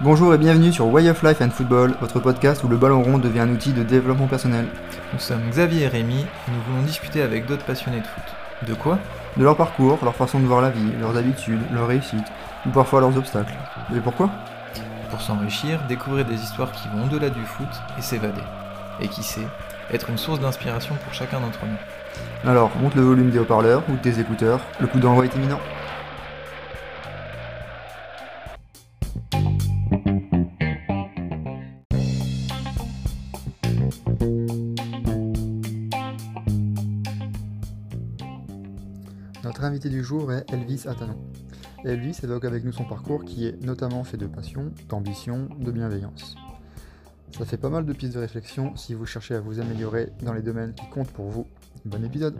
Bonjour et bienvenue sur Way of Life and Football, votre podcast où le ballon rond devient un outil de développement personnel. Nous sommes Xavier et Rémi et nous voulons discuter avec d'autres passionnés de foot. De quoi? De leur parcours, leur façon de voir la vie, leurs habitudes, leurs réussites, ou parfois leurs obstacles. Et pourquoi? Pour s'enrichir, découvrir des histoires qui vont au-delà du foot et s'évader. Et qui sait, être une source d'inspiration pour chacun d'entre nous. Alors, monte le volume des haut-parleurs ou de tes écouteurs, le coup d'envoi est imminent. Notre invité du jour est Elvis Atanon. Elvis évoque avec nous son parcours qui est notamment fait de passion, d'ambition, de bienveillance. Ça fait pas mal de pistes de réflexion si vous cherchez à vous améliorer dans les domaines qui comptent pour vous. Bon épisode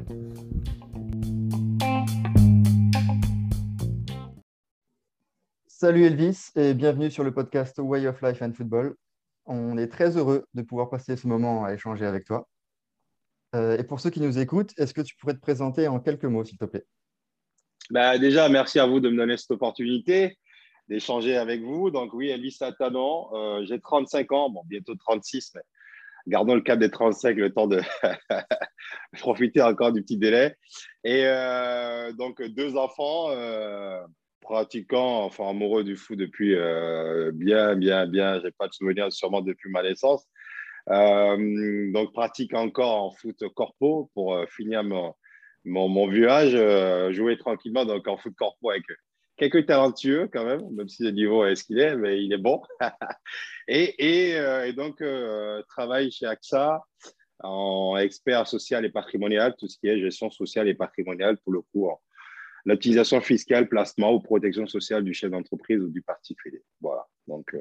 Salut Elvis et bienvenue sur le podcast Way of Life and Football. On est très heureux de pouvoir passer ce moment à échanger avec toi. Euh, et pour ceux qui nous écoutent, est-ce que tu pourrais te présenter en quelques mots, s'il te plaît? Bah, Déjà, merci à vous de me donner cette opportunité d'échanger avec vous. Donc oui, Elvis Atanon, euh, j'ai 35 ans, bon, bientôt 36, mais gardons le cap des 35, le temps de profiter encore du petit délai. Et euh, donc deux enfants, euh, pratiquants, enfin amoureux du foot depuis euh, bien, bien, bien, j'ai pas de souvenir sûrement depuis ma naissance. Euh, donc pratique encore en foot corpo pour euh, finir mon, mon, vieux âge, jouer tranquillement donc en foot corpo avec eux quelques talentueux quand même, même si le niveau est ce qu'il est, mais il est bon. euh, et, donc, euh, travaille chez AXA en expert social et patrimonial, tout ce qui est gestion sociale et patrimoniale, pour le coup, l'optimisation fiscale, placement ou protection sociale du chef d'entreprise ou du particulier. Voilà. Donc,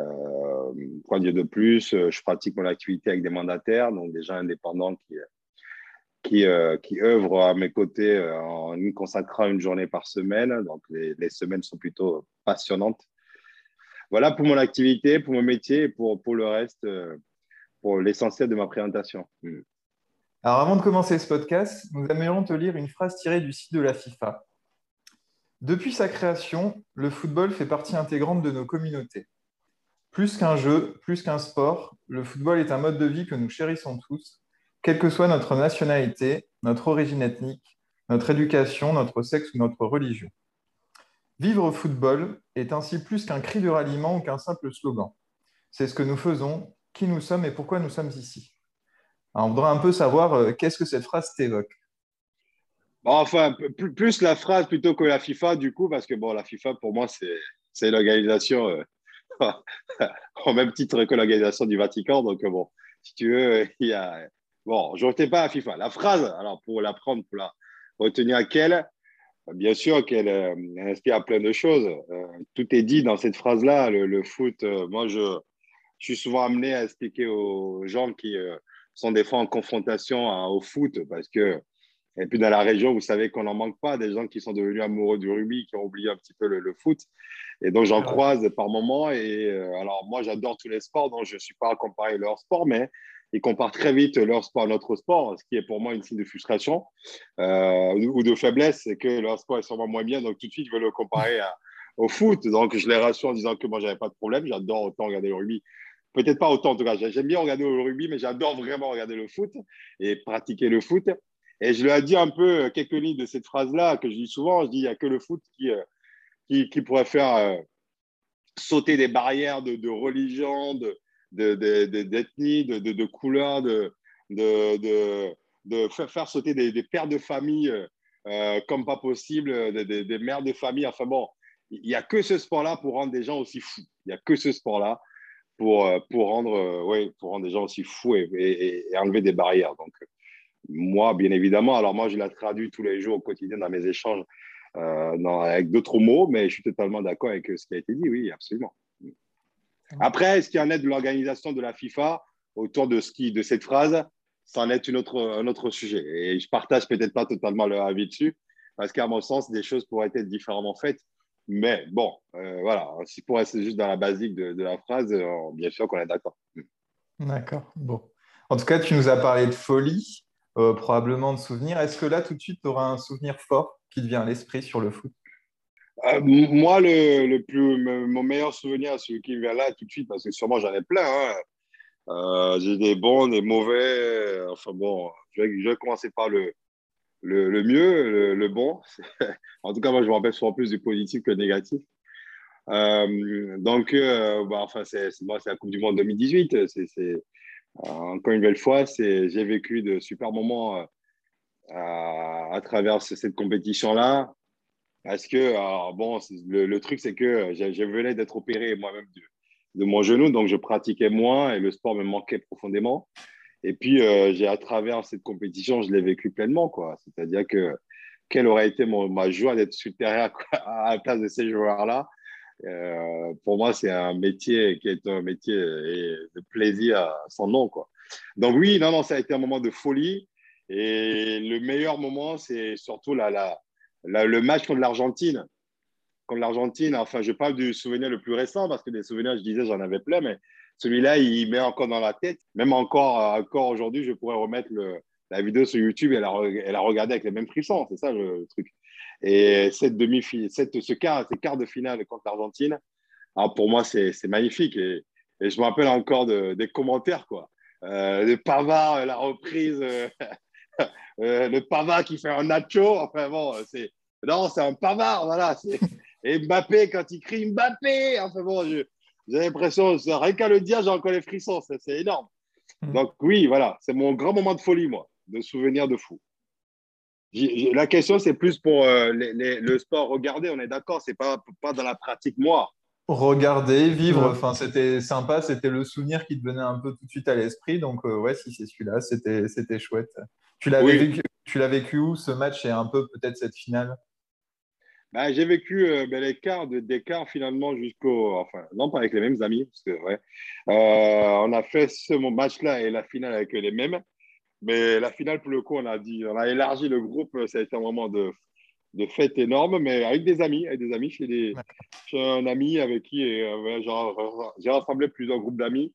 euh, quoi dire de plus? Je pratique mon activité avec des mandataires, donc des gens indépendants qui qui, euh, qui œuvre à mes côtés euh, en y consacrant une journée par semaine. Donc, les, semaines sont plutôt passionnantes. Voilà pour mon activité, pour mon métier et pour, le reste, euh, pour l'essentiel de ma présentation. Mm. Alors, avant de commencer ce podcast, nous aimerions te lire une phrase tirée du site de la FIFA. Depuis sa création, le football fait partie intégrante de nos communautés. Plus qu'un jeu, plus qu'un sport, le football est un mode de vie que nous chérissons tous quelle que soit notre nationalité, notre origine ethnique, notre éducation, notre sexe ou notre religion. Vivre au football est ainsi plus qu'un cri de ralliement ou qu'un simple slogan. C'est ce que nous faisons, qui nous sommes et pourquoi nous sommes ici. On voudrait un peu savoir euh, qu'est-ce que cette phrase t'évoque? Enfin, plus, la phrase plutôt que la FIFA, du coup, parce que bon, la FIFA, pour moi, c'est l'organisation euh, au même titre que l'organisation du Vatican. Donc, bon, si tu veux, il y a, Bon, je ne retenais pas la FIFA. La phrase, alors pour la prendre, pour la retenir à quelle, bien sûr qu'elle euh, inspire plein de choses. Euh, tout est dit dans cette phrase-là. Le, foot, euh, moi, je, je, suis souvent amené à expliquer aux gens qui sont des fois en confrontation à, au foot parce que, et puis dans la région, vous savez qu'on n'en manque pas des gens qui sont devenus amoureux du rugby, qui ont oublié un petit peu le, le foot. Et donc, j'en croise par moments. Et alors, moi, j'adore tous les sports, donc je ne suis pas à comparer leur sport, mais ils comparent très vite leur sport à notre sport, ce qui est pour moi une signe de frustration euh, ou de faiblesse, c'est que leur sport est sûrement moins bien, donc tout de suite, je veux le comparer au foot. Donc, je les rassure en disant que moi, j'avais pas de problème, j'adore autant regarder le rugby. Peut-être pas autant, en tout cas, j'aime bien regarder le rugby, mais j'adore vraiment regarder le foot et pratiquer le foot. Et je lui ai dit un peu quelques lignes de cette phrase-là, que je dis souvent, je dis, il n'y a que le foot qui, euh, pourrait faire euh, sauter des barrières de, de religion, de, d'ethnie, de, de, de, couleur, de, de, faire sauter des, pères de famille euh, comme pas possible, des, des, mères de famille. Enfin bon, il n'y a que ce sport-là pour rendre des gens aussi fous. Il n'y a que ce sport-là pour, euh, pour, rendre, euh, ouais, pour rendre des gens aussi fous et, et, enlever des barrières. Donc, moi, bien évidemment, alors moi, je la traduis tous les jours au quotidien dans mes échanges euh, avec d'autres mots, mais je suis totalement d'accord avec ce qui a été dit, oui, absolument. Après, ce qui en est de l'organisation de la FIFA autour de, ce qui, de cette phrase, ça en est une autre, un autre sujet. Et je partage peut-être pas totalement leur avis dessus, parce qu'à mon sens, des choses pourraient être différemment faites. Mais bon, euh, voilà, si pour rester juste dans la basique de, de la phrase, euh, bien sûr qu'on est d'accord. D'accord, bon. En tout cas, tu nous as parlé de folie. probablement de souvenirs. Est-ce que là, tout de suite, tu auras un souvenir fort qui te vient à l'esprit sur le foot? Moi, le, plus, mon meilleur souvenir, celui qui vient là tout de suite, parce que sûrement j'en ai plein. Hein. J'ai des bons, des mauvais. Enfin bon, je vais, commencer par le, le, mieux, le, bon. en tout cas, moi, je me rappelle souvent plus du positif que du négatif. Euh, donc, euh, bah, enfin, c'est moi, c'est la Coupe du Monde 2018. C'est euh, encore une belle fois, j'ai vécu de super moments à, travers cette compétition-là. Parce que, bon, le, truc, c'est que je venais d'être opéré moi-même de, mon genou, donc je pratiquais moins et le sport me manquait profondément. Et puis, j'ai à travers cette compétition, je l'ai vécu pleinement, quoi. C'est-à-dire que quelle aurait été mon, ma joie d'être sur terrain à la place de ces joueurs-là? Euh, pour moi, c'est un métier qui est un métier de plaisir sans nom. Quoi. Donc oui, non, non, ça a été un moment de folie. Et le meilleur moment, c'est surtout la, la, le match contre l'Argentine. Contre l'Argentine, enfin, je parle du souvenir le plus récent parce que des souvenirs, je disais, j'en avais plein, mais celui-là, il met encore dans la tête. Même encore, encore aujourd'hui, je pourrais remettre la vidéo sur YouTube et la, regarder avec les mêmes frissons. C'est ça le truc. Et cette demi cette, ce quart, ces quarts de finale contre l'Argentine, ah, pour moi, c'est magnifique. Et, je me rappelle encore des commentaires, quoi. Euh, le Pavard, la reprise, euh, euh, le Pavard qui fait un nacho. Enfin bon, c'est non, c'est un Pavard, voilà. Et Mbappé, quand il crie Mbappé, enfin bon, j'ai l'impression, rien qu'à le dire, j'ai encore les frissons, c'est énorme. Mmh. Donc oui, voilà, c'est mon grand moment de folie, moi, de souvenir de fou. La question, c'est plus pour euh, le sport. Regarder, on est d'accord, c'est pas, pas dans la pratique, moi. Regarder, vivre, enfin, c'était sympa, c'était le souvenir qui te venait un peu tout de suite à l'esprit. Donc, euh, ouais, si c'est celui-là, c'était chouette. Tu l'as vécu, tu vécu où ce match et un peu peut-être cette finale? Bah, J'ai vécu euh, ben, les quarts d'écart finalement jusqu'au. Enfin, non, pas avec les mêmes amis, c'est vrai. on a fait ce match-là et la finale avec les mêmes. Mais la finale, pour le coup, on a, dit, on a élargi le groupe. Ça a été un moment de, de fête énorme, mais avec des amis, avec des amis. Chez, des, un ami avec qui euh, j'ai rassemblé plusieurs groupes d'amis.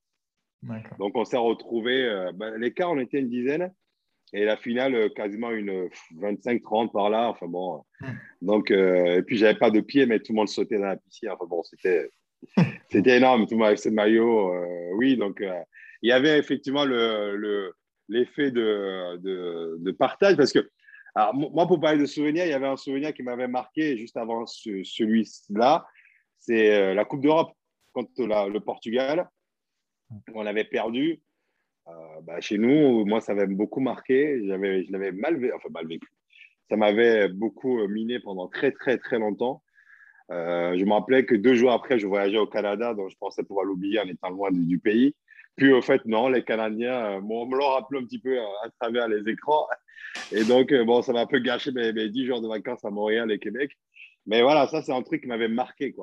Donc, on s'est retrouvés. Euh, ben, les cas, on était une dizaine. Et la finale, euh, quasiment une 25-30 par là. Enfin bon. Hmm. Donc, et puis, j'avais pas de pied, mais tout le monde sautait dans la piscine. Enfin bon, c'était, c'était énorme. Tout le monde avec ses maillots. oui, donc, il y avait effectivement le, le l'effet de, de, partage. Parce que, alors, moi, pour parler de souvenirs, il y avait un souvenir qui m'avait marqué juste avant celui-là. C'est euh, la Coupe d'Europe contre le Portugal. On avait perdu. Euh, bah, chez nous, moi, ça m'avait beaucoup marqué. Je l'avais mal, vécu. Ça m'avait beaucoup miné pendant très, très, très longtemps. Euh, je me rappelais que deux jours après, je voyageais au Canada, donc je pensais pouvoir l'oublier en étant loin du pays. Puis au fait, non, les Canadiens, euh, on me l'a rappelé un petit peu euh, à, travers les écrans. Et donc, euh, bon, ça m'a un peu gâché mes, mes 10 jours de vacances à Montréal et Québec. Mais voilà, ça, c'est un truc qui m'avait marqué.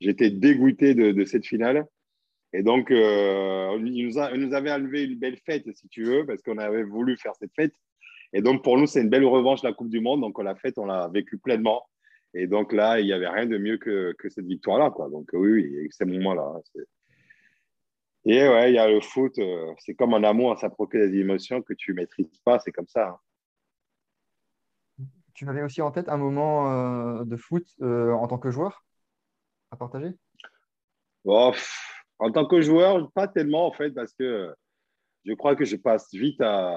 J'étais dégoûté de, cette finale. Et donc, euh, il, nous a, nous avait enlevé une belle fête, si tu veux, parce qu'on avait voulu faire cette fête. Et donc, pour nous, c'est une belle revanche de la Coupe du Monde. Donc, on l'a faite, on l'a vécu pleinement. Et donc là, il n'y avait rien de mieux que, que cette victoire-là. Quoi. Donc, oui, oui, ces moments-là. Hein, et ouais, il y a le foot, euh, c'est comme un amour, ça procure des émotions que tu ne maîtrises pas, c'est comme ça. Hein. Tu avais aussi en tête un moment euh, de foot euh, en tant que joueur à partager? En tant que joueur, pas tellement en fait, parce que je crois que je passe vite à,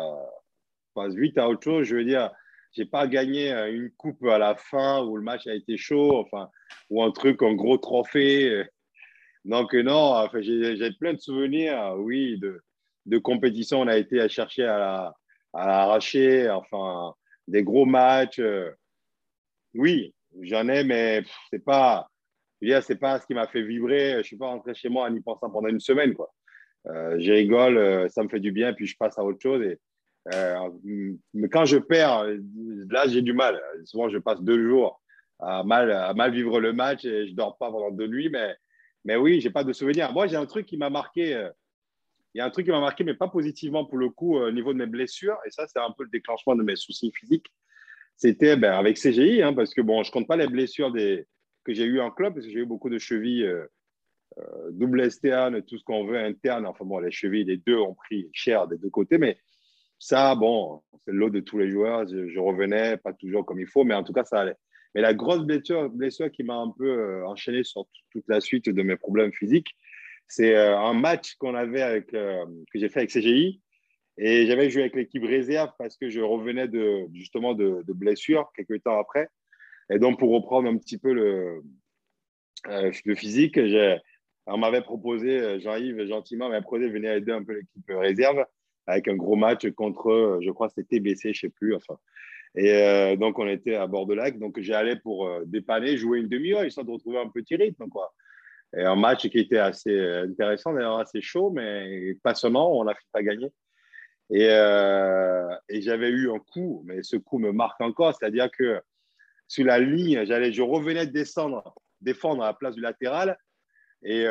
passe vite à autre chose. Je veux dire, je n'ai pas gagné une coupe à la fin où le match a été chaud, enfin, ou un truc, un gros trophée. Donc, non, enfin, j'ai plein de souvenirs, oui, de, de compétitions. On a été à chercher à l'arracher, enfin, des gros matchs. Euh, oui, j'en ai, mais c'est pas, c'est pas ce qui m'a fait vibrer. Je suis pas rentré chez moi en y pensant pendant une semaine, quoi. Euh, je rigole, euh, ça me fait du bien, puis je passe à autre chose. Et, mais quand je perds, là, j'ai du mal. Souvent, je passe deux jours à mal, à mal vivre le match et je dors pas pendant deux nuits, mais mais oui, j'ai pas de souvenir. Moi, j'ai un truc qui m'a marqué. Euh, il y a un truc qui m'a marqué, mais pas positivement pour le coup, euh, au niveau de mes blessures. Et ça, c'est un peu le déclenchement de mes soucis physiques. C'était ben, avec CGI, hein, parce que bon, je compte pas les blessures des, que j'ai eues en club, parce que j'ai eu beaucoup de chevilles, euh, double STA, tout ce qu'on veut interne. Enfin bon, les chevilles, les deux ont pris cher des deux côtés. Mais ça, bon, c'est l'eau de tous les joueurs. Je, revenais, pas toujours comme il faut, mais en tout cas, ça allait. Mais la grosse blessure, blessure qui m'a un peu euh, enchaîné sur toute la suite de mes problèmes physiques, c'est euh, un match qu'on avait avec, euh, que j'ai fait avec CGI. Et j'avais joué avec l'équipe réserve parce que je revenais de, justement de, de blessure quelques temps après. Et donc, pour reprendre un petit peu le, le physique, on m'avait proposé, Jean-Yves gentiment m'avait proposé de venir aider un peu l'équipe réserve avec un gros match contre, je crois, c'était TBC, je ne sais plus. Enfin. Et euh, donc, on était à bord de lac. Donc, j'ai allé pour euh, dépanner, jouer une demi-heure, histoire de retrouver un petit rythme. Quoi. Et un match qui était assez intéressant, d'ailleurs assez chaud, mais passionnant. On a fini pas gagner. Et, euh, et j'avais eu un coup, mais ce coup me marque encore, c'est-à-dire que sur la ligne, j'allais, je revenais de descendre, défendre à la place du latéral. Et,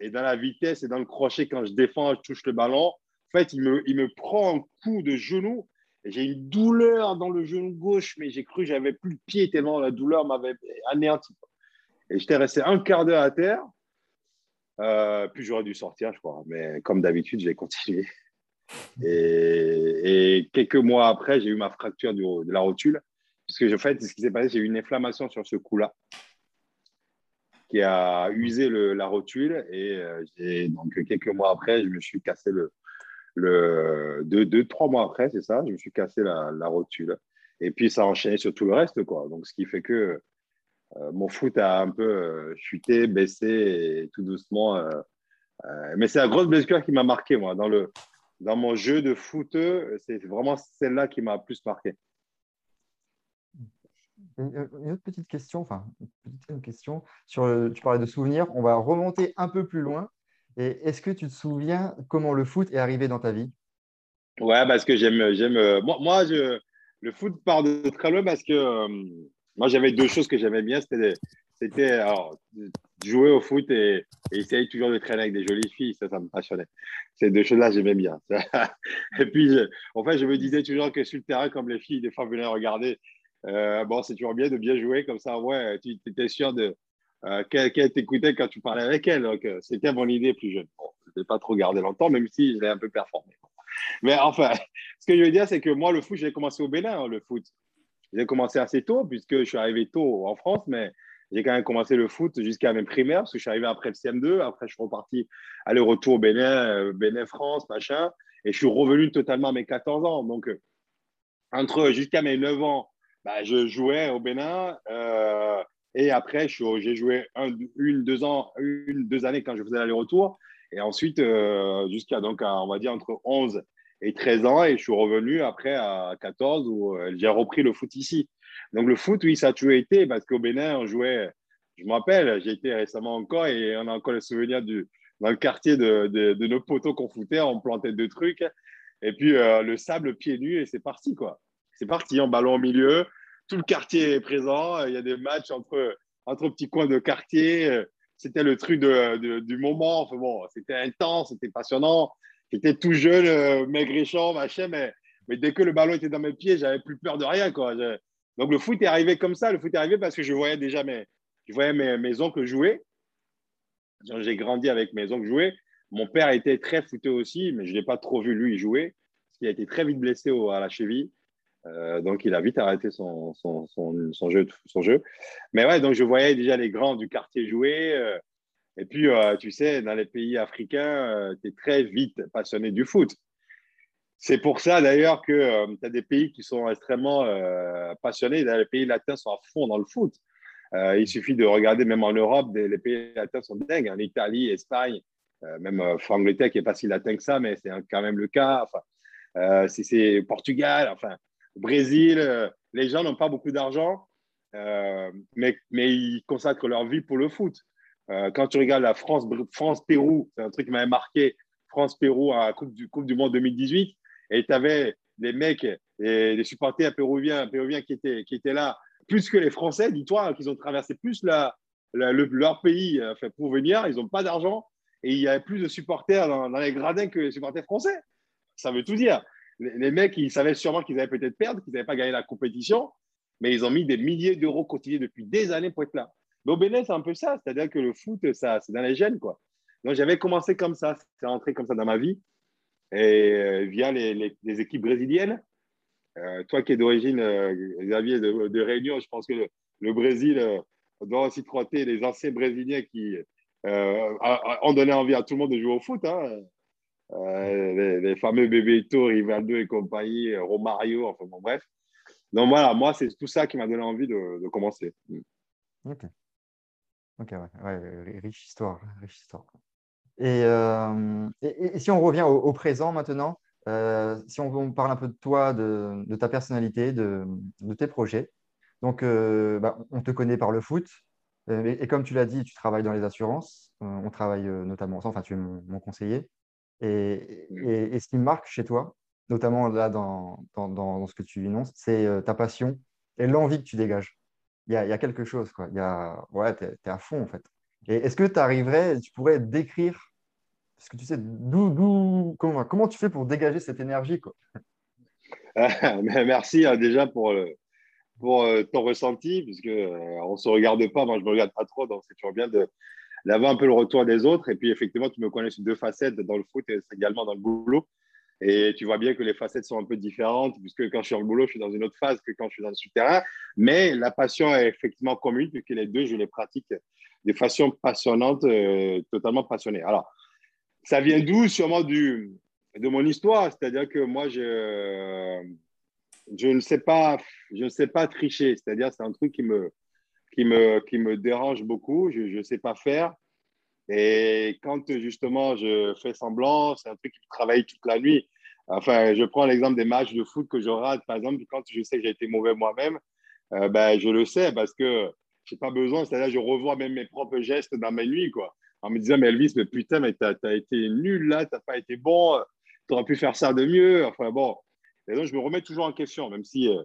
et dans la vitesse et dans le crochet, quand je défends, je touche le ballon en fait, il me, il me prend un coup de genou. J'ai une douleur dans le genou gauche, mais j'ai cru que j'avais plus de pied tellement la douleur m'avait anéanti. Et j'étais resté un quart d'heure à terre. Euh, puis j'aurais dû sortir, je crois. Mais comme d'habitude, j'ai continué. Et, et, quelques mois après, j'ai eu ma fracture de la rotule. Puisque en fait, ce qui s'est passé, eu une inflammation sur ce coup-là qui a usé la rotule. Et euh, donc, quelques mois après, je me suis cassé le, le, deux, trois mois après, c'est ça, je me suis cassé la, rotule. Et puis, ça a enchaîné sur tout le reste, quoi. Donc, ce qui fait que euh, mon foot a un peu euh, chuté, baissé, tout doucement. Mais c'est la grosse blessure qui m'a marqué, moi. Dans, le, dans mon jeu de foot, c'est vraiment celle-là qui m'a plus marqué. Une, autre petite question, enfin, une petite question sur, tu parlais de souvenirs. On va remonter un peu plus loin. Et est-ce que tu te souviens comment le foot est arrivé dans ta vie? Ouais, parce que j'aime. euh, moi, moi je, le foot part de très loin parce que euh, moi, j'avais deux choses que j'aimais bien. C'était, c'était jouer au foot et, essayer toujours de traîner avec des jolies filles. Ça, ça me passionnait. Ces deux choses-là, j'aimais bien. et puis, en fait, je me disais toujours que sur le terrain, comme les filles, des fois, venaient regarder. Euh, bon, c'est toujours bien de bien jouer comme ça. Ouais, tu étais sûr de, euh, qu'elle t'écoutait quand tu parlais avec elle. Euh, c'était mon idée plus jeune. je ne l'ai pas trop gardé longtemps, même si je l'ai un peu performé. Mais enfin, ce que je veux dire, c'est que moi, le foot, j'ai commencé au Bénin, hein, le foot. J'ai commencé assez tôt, puisque je suis arrivé tôt en France, mais j'ai quand même commencé le foot jusqu'à mes primaires, parce que je suis arrivé après le CM2. Après, je suis reparti aller-retour Bénin, euh, Bénin-France, machin. Et je suis revenu totalement à mes 14 ans. Donc, entre jusqu'à mes 9 ans, bah, je jouais au Bénin. Et après, j'ai joué une, deux ans, une, deux années quand je faisais l'aller-retour. Et ensuite, euh, jusqu'à donc, on va dire entre 11 et 13 ans. Et je suis revenu après à 14 où euh, j'ai repris le foot ici. Donc, le foot, oui, ça a toujours été parce qu'au Bénin, on jouait. Je me rappelle, j'ai été récemment encore et on a encore le souvenir du, dans le quartier de, nos poteaux qu'on foutait. On plantait deux trucs. Et puis, euh, le sable pieds nus et c'est parti, quoi. Parti, en ballon au milieu tout le quartier est présent. Il y a des matchs entre, entre petits coins de quartier. C'était le truc de, du moment. Enfin bon, c'était intense, c'était passionnant. J'étais tout jeune, euh, maigrichon, machin, mais, dès que le ballon était dans mes pieds, j'avais plus peur de rien. Quoi. Donc le foot est arrivé comme ça. Le foot est arrivé parce que je voyais déjà mes, je voyais mes, oncles jouer. J'ai grandi avec mes oncles jouer. Mon père était très footé aussi, mais je ne l'ai pas trop vu lui jouer. Il a été très vite blessé à la cheville. Euh, donc, il a vite arrêté son, son, jeu, son jeu. Mais ouais, donc je voyais déjà les grands du quartier jouer. Euh, et puis, euh, tu sais, dans les pays africains, tu es très vite passionné du foot. C'est pour ça d'ailleurs que tu as des pays qui sont extrêmement passionnés. Les pays latins sont à fond dans le foot. il suffit de regarder, même en Europe, les pays latins sont dingues. En Italie, Espagne, même Angleterre qui n'est pas si latin que ça, mais c'est quand même le cas. Enfin, c'est Portugal. Enfin, Brésil, euh, les gens n'ont pas beaucoup d'argent, euh, mais, mais ils consacrent leur vie pour le foot. Euh, quand tu regardes la France, France-Pérou, c'est un truc qui m'avait marqué, France-Pérou à la coupe du, coupe du Monde 2018, et tu avais des mecs, et des supporters péruviens, péruviens qui, étaient, qui étaient là, plus que les Français, dis-toi, qu'ils ont traversé plus la, leur pays pour venir, ils n'ont pas d'argent, et il y avait plus de supporters dans les gradins que les supporters français. Ça veut tout dire les, mecs, ils savaient sûrement qu'ils allaient peut-être perdre, qu'ils n'avaient pas gagné la compétition, mais ils ont mis des milliers d'euros quotidiens depuis des années pour être là. Bénin, c'est un peu ça, c'est-à-dire que le foot, ça, c'est dans les gènes, quoi. Donc j'avais commencé comme ça, c'est rentré comme ça dans ma vie. et via les, équipes brésiliennes. toi qui es d'origine, Xavier, de, Réunion, je pense que le, Brésil doit aussi trotter les anciens Brésiliens qui ont donné envie à tout le monde de jouer au foot. Hein. Les, fameux Bebeto, Rivaldo et compagnie, Romario, enfin bon, bref. Donc voilà, moi, c'est tout ça qui m'a donné envie de, commencer. Mm. Ok. Ok, ouais. riche histoire. Riche histoire. Euh, et, et, si on revient au, présent maintenant, euh, si on, parle un peu de toi, de, ta personnalité, de, tes projets. Donc, euh, bah, on te connaît par le foot. Et, comme tu l'as dit, tu travailles dans les assurances. on travaille notamment, enfin, tu es mon conseiller. Et, ce qui me marque chez toi, notamment là dans, dans, ce que tu énonces, c'est euh, ta passion et l'envie que tu dégages. Il y a, y a, quelque chose, quoi. Il y a, ouais, tu es, à fond, en fait. Et est-ce que tu arriverais, tu pourrais décrire, parce que tu sais, d'où, comment, comment tu fais pour dégager cette énergie, quoi? Merci hein, déjà pour, pour euh, ton ressenti, puisque euh, on ne se regarde pas, moi je ne me regarde pas trop, donc c'est toujours bien de, d'avoir un peu le retour des autres. Et puis effectivement, tu me connais sur deux facettes dans le foot et également dans le boulot. Et tu vois bien que les facettes sont un peu différentes, puisque quand je suis le boulot, je suis dans une autre phase que quand je suis dans le souterrain. Mais la passion est effectivement commune, puisque les deux, je les pratique de façon passionnante, euh, totalement passionnée. Alors, ça vient d'où Sûrement du, de mon histoire? C'est-à-dire que moi, je, je, ne sais pas, je ne sais pas tricher. C'est-à-dire, c'est un truc qui me, qui me, qui me dérange beaucoup. Je ne sais pas faire. Et quand justement je fais semblant, c'est un truc qui travaille toute la nuit. Enfin, je prends l'exemple des matchs de foot que je rate, par exemple, quand je sais que j'ai été mauvais moi-même, euh, ben, je le sais parce que je n'ai pas besoin, c'est-à-dire je revois même mes propres gestes dans mes nuits, quoi. En me disant, mais Elvis, mais putain, mais tu as, été nul là, tu n'as pas été bon, tu aurais pu faire ça de mieux. Enfin bon. Et donc, je me remets toujours en question, même si euh,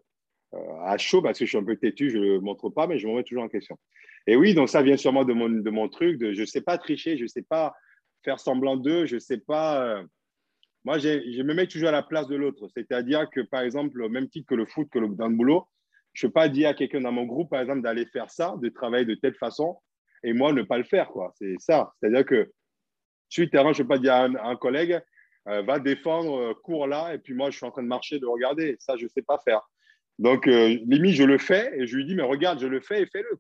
à chaud, parce que je suis un peu têtu, je ne le montre pas, mais je me remets toujours en question. Et oui, donc ça vient sûrement de mon, de mon truc, je ne sais pas tricher, je ne sais pas faire semblant d'eux, je ne sais pas. Euh, moi, je me mets toujours à la place de l'autre. C'est-à-dire que, par exemple, au même titre que le foot, que le, dans le boulot, je ne peux pas dire à quelqu'un dans mon groupe, par exemple, d'aller faire ça, de travailler de telle façon, et moi, ne pas le faire. C'est ça. C'est-à-dire que sur le terrain, je ne peux pas dire à un, collègue, euh, va défendre, euh, cours là, et puis moi, je suis en train de marcher, de regarder. Ça, je ne sais pas faire. Donc, limite, je le fais, et je lui dis, mais regarde, je le fais et fais-le.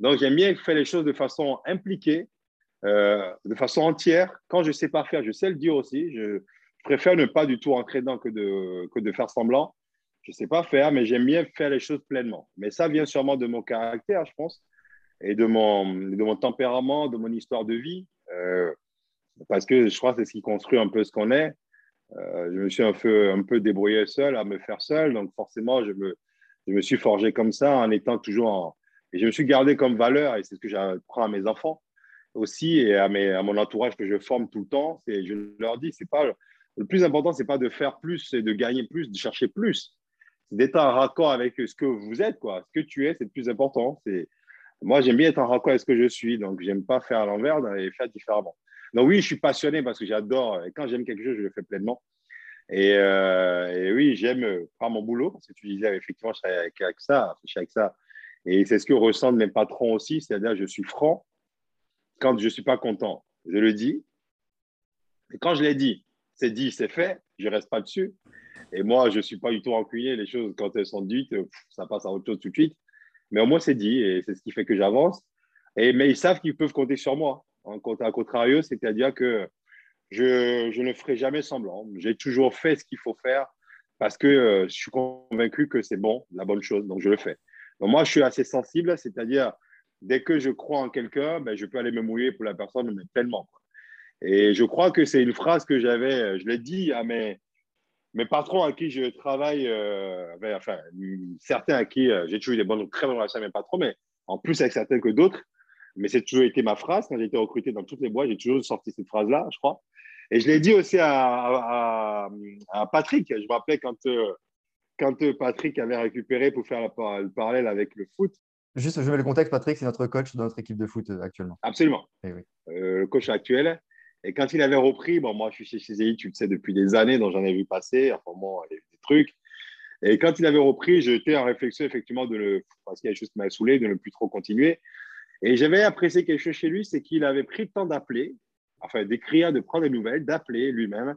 Donc, j'aime bien faire les choses de façon impliquée, euh, de façon entière. Quand je ne sais pas faire, je sais le dire aussi. Je, préfère ne pas du tout rentrer dedans que de, que de faire semblant. Je ne sais pas faire, mais j'aime bien faire les choses pleinement. Mais ça vient sûrement de mon caractère, je pense, et de mon, de mon tempérament, de mon histoire de vie. Euh, parce que je crois que c'est ce qui construit un peu ce qu'on est. Euh, je me suis un peu, un peu débrouillé seul, à me faire seul. Donc, forcément, je me, je me suis forgé comme ça en étant toujours en, je me suis gardé comme valeur, et c'est ce que j'apprends à mes enfants aussi et à, mon entourage que je forme tout le temps. Je leur dis, c'est pas le plus important, c'est pas de faire plus, c'est de gagner plus, de chercher plus. C'est d'être en raccord avec ce que vous êtes, quoi. Ce que tu es, c'est le plus important. Moi, j'aime bien être en raccord avec ce que je suis, donc j'aime pas faire à l'envers et faire différemment. Donc oui, je suis passionné parce que j'adore. Quand j'aime quelque chose, je le fais pleinement. Et, euh, oui, j'aime pas mon boulot parce que tu disais effectivement, je avec, avec ça, je suis avec ça et c'est ce que ressentent mes patrons aussi, c'est-à-dire je suis franc. Quand je ne suis pas content, je le dis. Et quand je l'ai dit, c'est dit, c'est fait, je ne reste pas dessus. Et moi, je ne suis pas du tout rancunier. Les choses, quand elles sont dites, ça passe à autre chose tout de suite. Mais au moins, c'est dit et c'est ce qui fait que j'avance. Et, mais ils savent qu'ils peuvent compter sur moi. En contrario, c'est-à-dire que je, ne ferai jamais semblant. J'ai toujours fait ce qu'il faut faire parce que euh, je suis convaincu que c'est bon, la bonne chose. Donc, je le fais moi, je suis assez sensible, c'est-à-dire, dès que je crois en quelqu'un, ben, je peux aller me mouiller pour la personne, mais pleinement. Et je crois que c'est une phrase que j'avais, je l'ai dit à mes, mes patrons à qui je travaille, euh, ben, enfin, certains à qui euh, j'ai toujours eu des bonnes, très bonnes relations avec mes patrons, mais en plus avec certains que d'autres. Mais c'est toujours été ma phrase. Quand j'ai été recruté dans toutes les boîtes, j'ai toujours sorti cette phrase-là, je crois. Et je l'ai dit aussi à, à, Patrick. Je me rappelais quand, euh, quand Patrick avait récupéré pour faire le parallèle avec le foot. Juste, je mets le contexte, Patrick, c'est notre coach de notre équipe de foot euh, actuellement. Absolument. Eh euh, le coach actuel. Et quand il avait repris, bon, moi je suis chez CCI, tu le sais, depuis des années, donc j'en ai vu passer, enfin moi, il y a des trucs. Et quand il avait repris, j'étais en réflexion effectivement de le, parce qu'il y a des choses qui m'avaient saoulé, de ne plus trop continuer. Et j'avais apprécié quelque chose chez lui, c'est qu'il avait pris le temps d'appeler enfin d'écrire, de prendre des nouvelles, d'appeler lui-même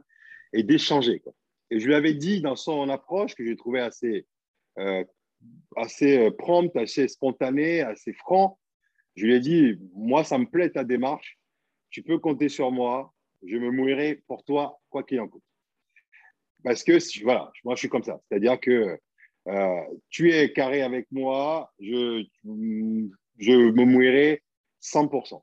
et d'échanger. Et je lui avais dit dans son approche que j'ai trouvé assez, euh, assez euh, prompte, assez spontanée, assez franc. Je lui ai dit, moi, ça me plaît ta démarche. Tu peux compter sur moi. Je me mouillerai pour toi, quoi qu'il en coûte. Parce que, voilà, moi, je suis comme ça. C'est-à-dire que euh, tu es carré avec moi, je, je me mouillerai 100%.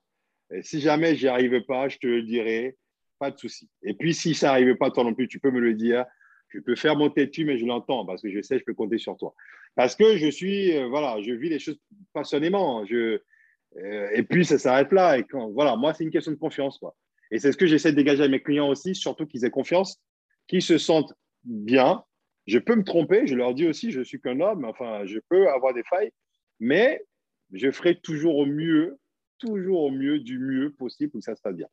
Et si jamais j'y arrive pas, je te le dirai, pas de souci. Et puis, si ça n'arrive pas, toi non plus, tu peux me le dire. Je peux faire monter dessus, mais je l'entends parce que je sais, je peux compter sur toi. Parce que je suis, euh, voilà, je vis les choses passionnément. Euh, et puis, ça s'arrête là. Et voilà, moi, c'est une question de confiance. Quoi. Et c'est ce que j'essaie de dégager à mes clients aussi, surtout qu'ils aient confiance, qu'ils se sentent bien. Je peux me tromper, je leur dis aussi, je suis qu'un homme, enfin, je peux avoir des failles, mais je ferai toujours au mieux, toujours au mieux du mieux possible pour que ça se passe bien.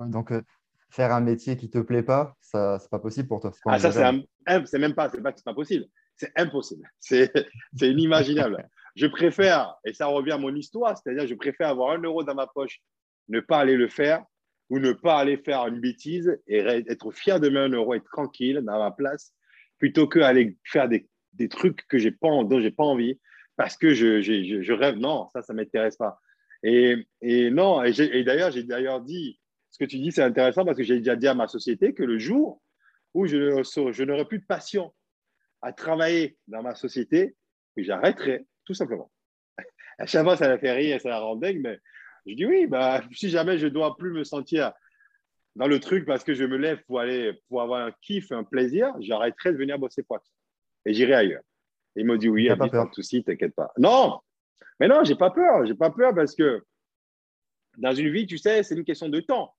Donc, euh, faire un métier qui ne te plaît pas, ça, c'est pas possible pour toi. ah, ça, c'est, c'est même pas, c'est pas, pas possible. C'est impossible. C'est, c'est inimaginable. je préfère, et ça revient à mon histoire, c'est-à-dire, je préfère avoir un euro dans ma poche, ne pas aller le faire, ou ne pas aller faire une bêtise et être fier de un euro, être tranquille dans ma place, plutôt que aller faire des, des trucs que j'ai pas, dont j'ai pas envie, parce que je, je, je rêve. Non, ça, ça m'intéresse pas. Et, et non, et, et d'ailleurs, j'ai d'ailleurs dit, ce que tu dis, c'est intéressant parce que j'ai déjà dit à ma société que le jour où je, je n'aurai plus de passion à travailler dans ma société, j'arrêterai, tout simplement. À chaque fois, ça la fait rire, ça la rend dingue, mais je dis oui, bah, si jamais je ne dois plus me sentir dans le truc parce que je me lève pour aller pour avoir un kiff, un plaisir, j'arrêterai de venir bosser pour et j'irai ailleurs. Il m'a dit oui, pas peur. tout souci, t'inquiète pas. Non, mais non, j'ai pas peur, j'ai pas peur parce que dans une vie, tu sais, c'est une question de temps.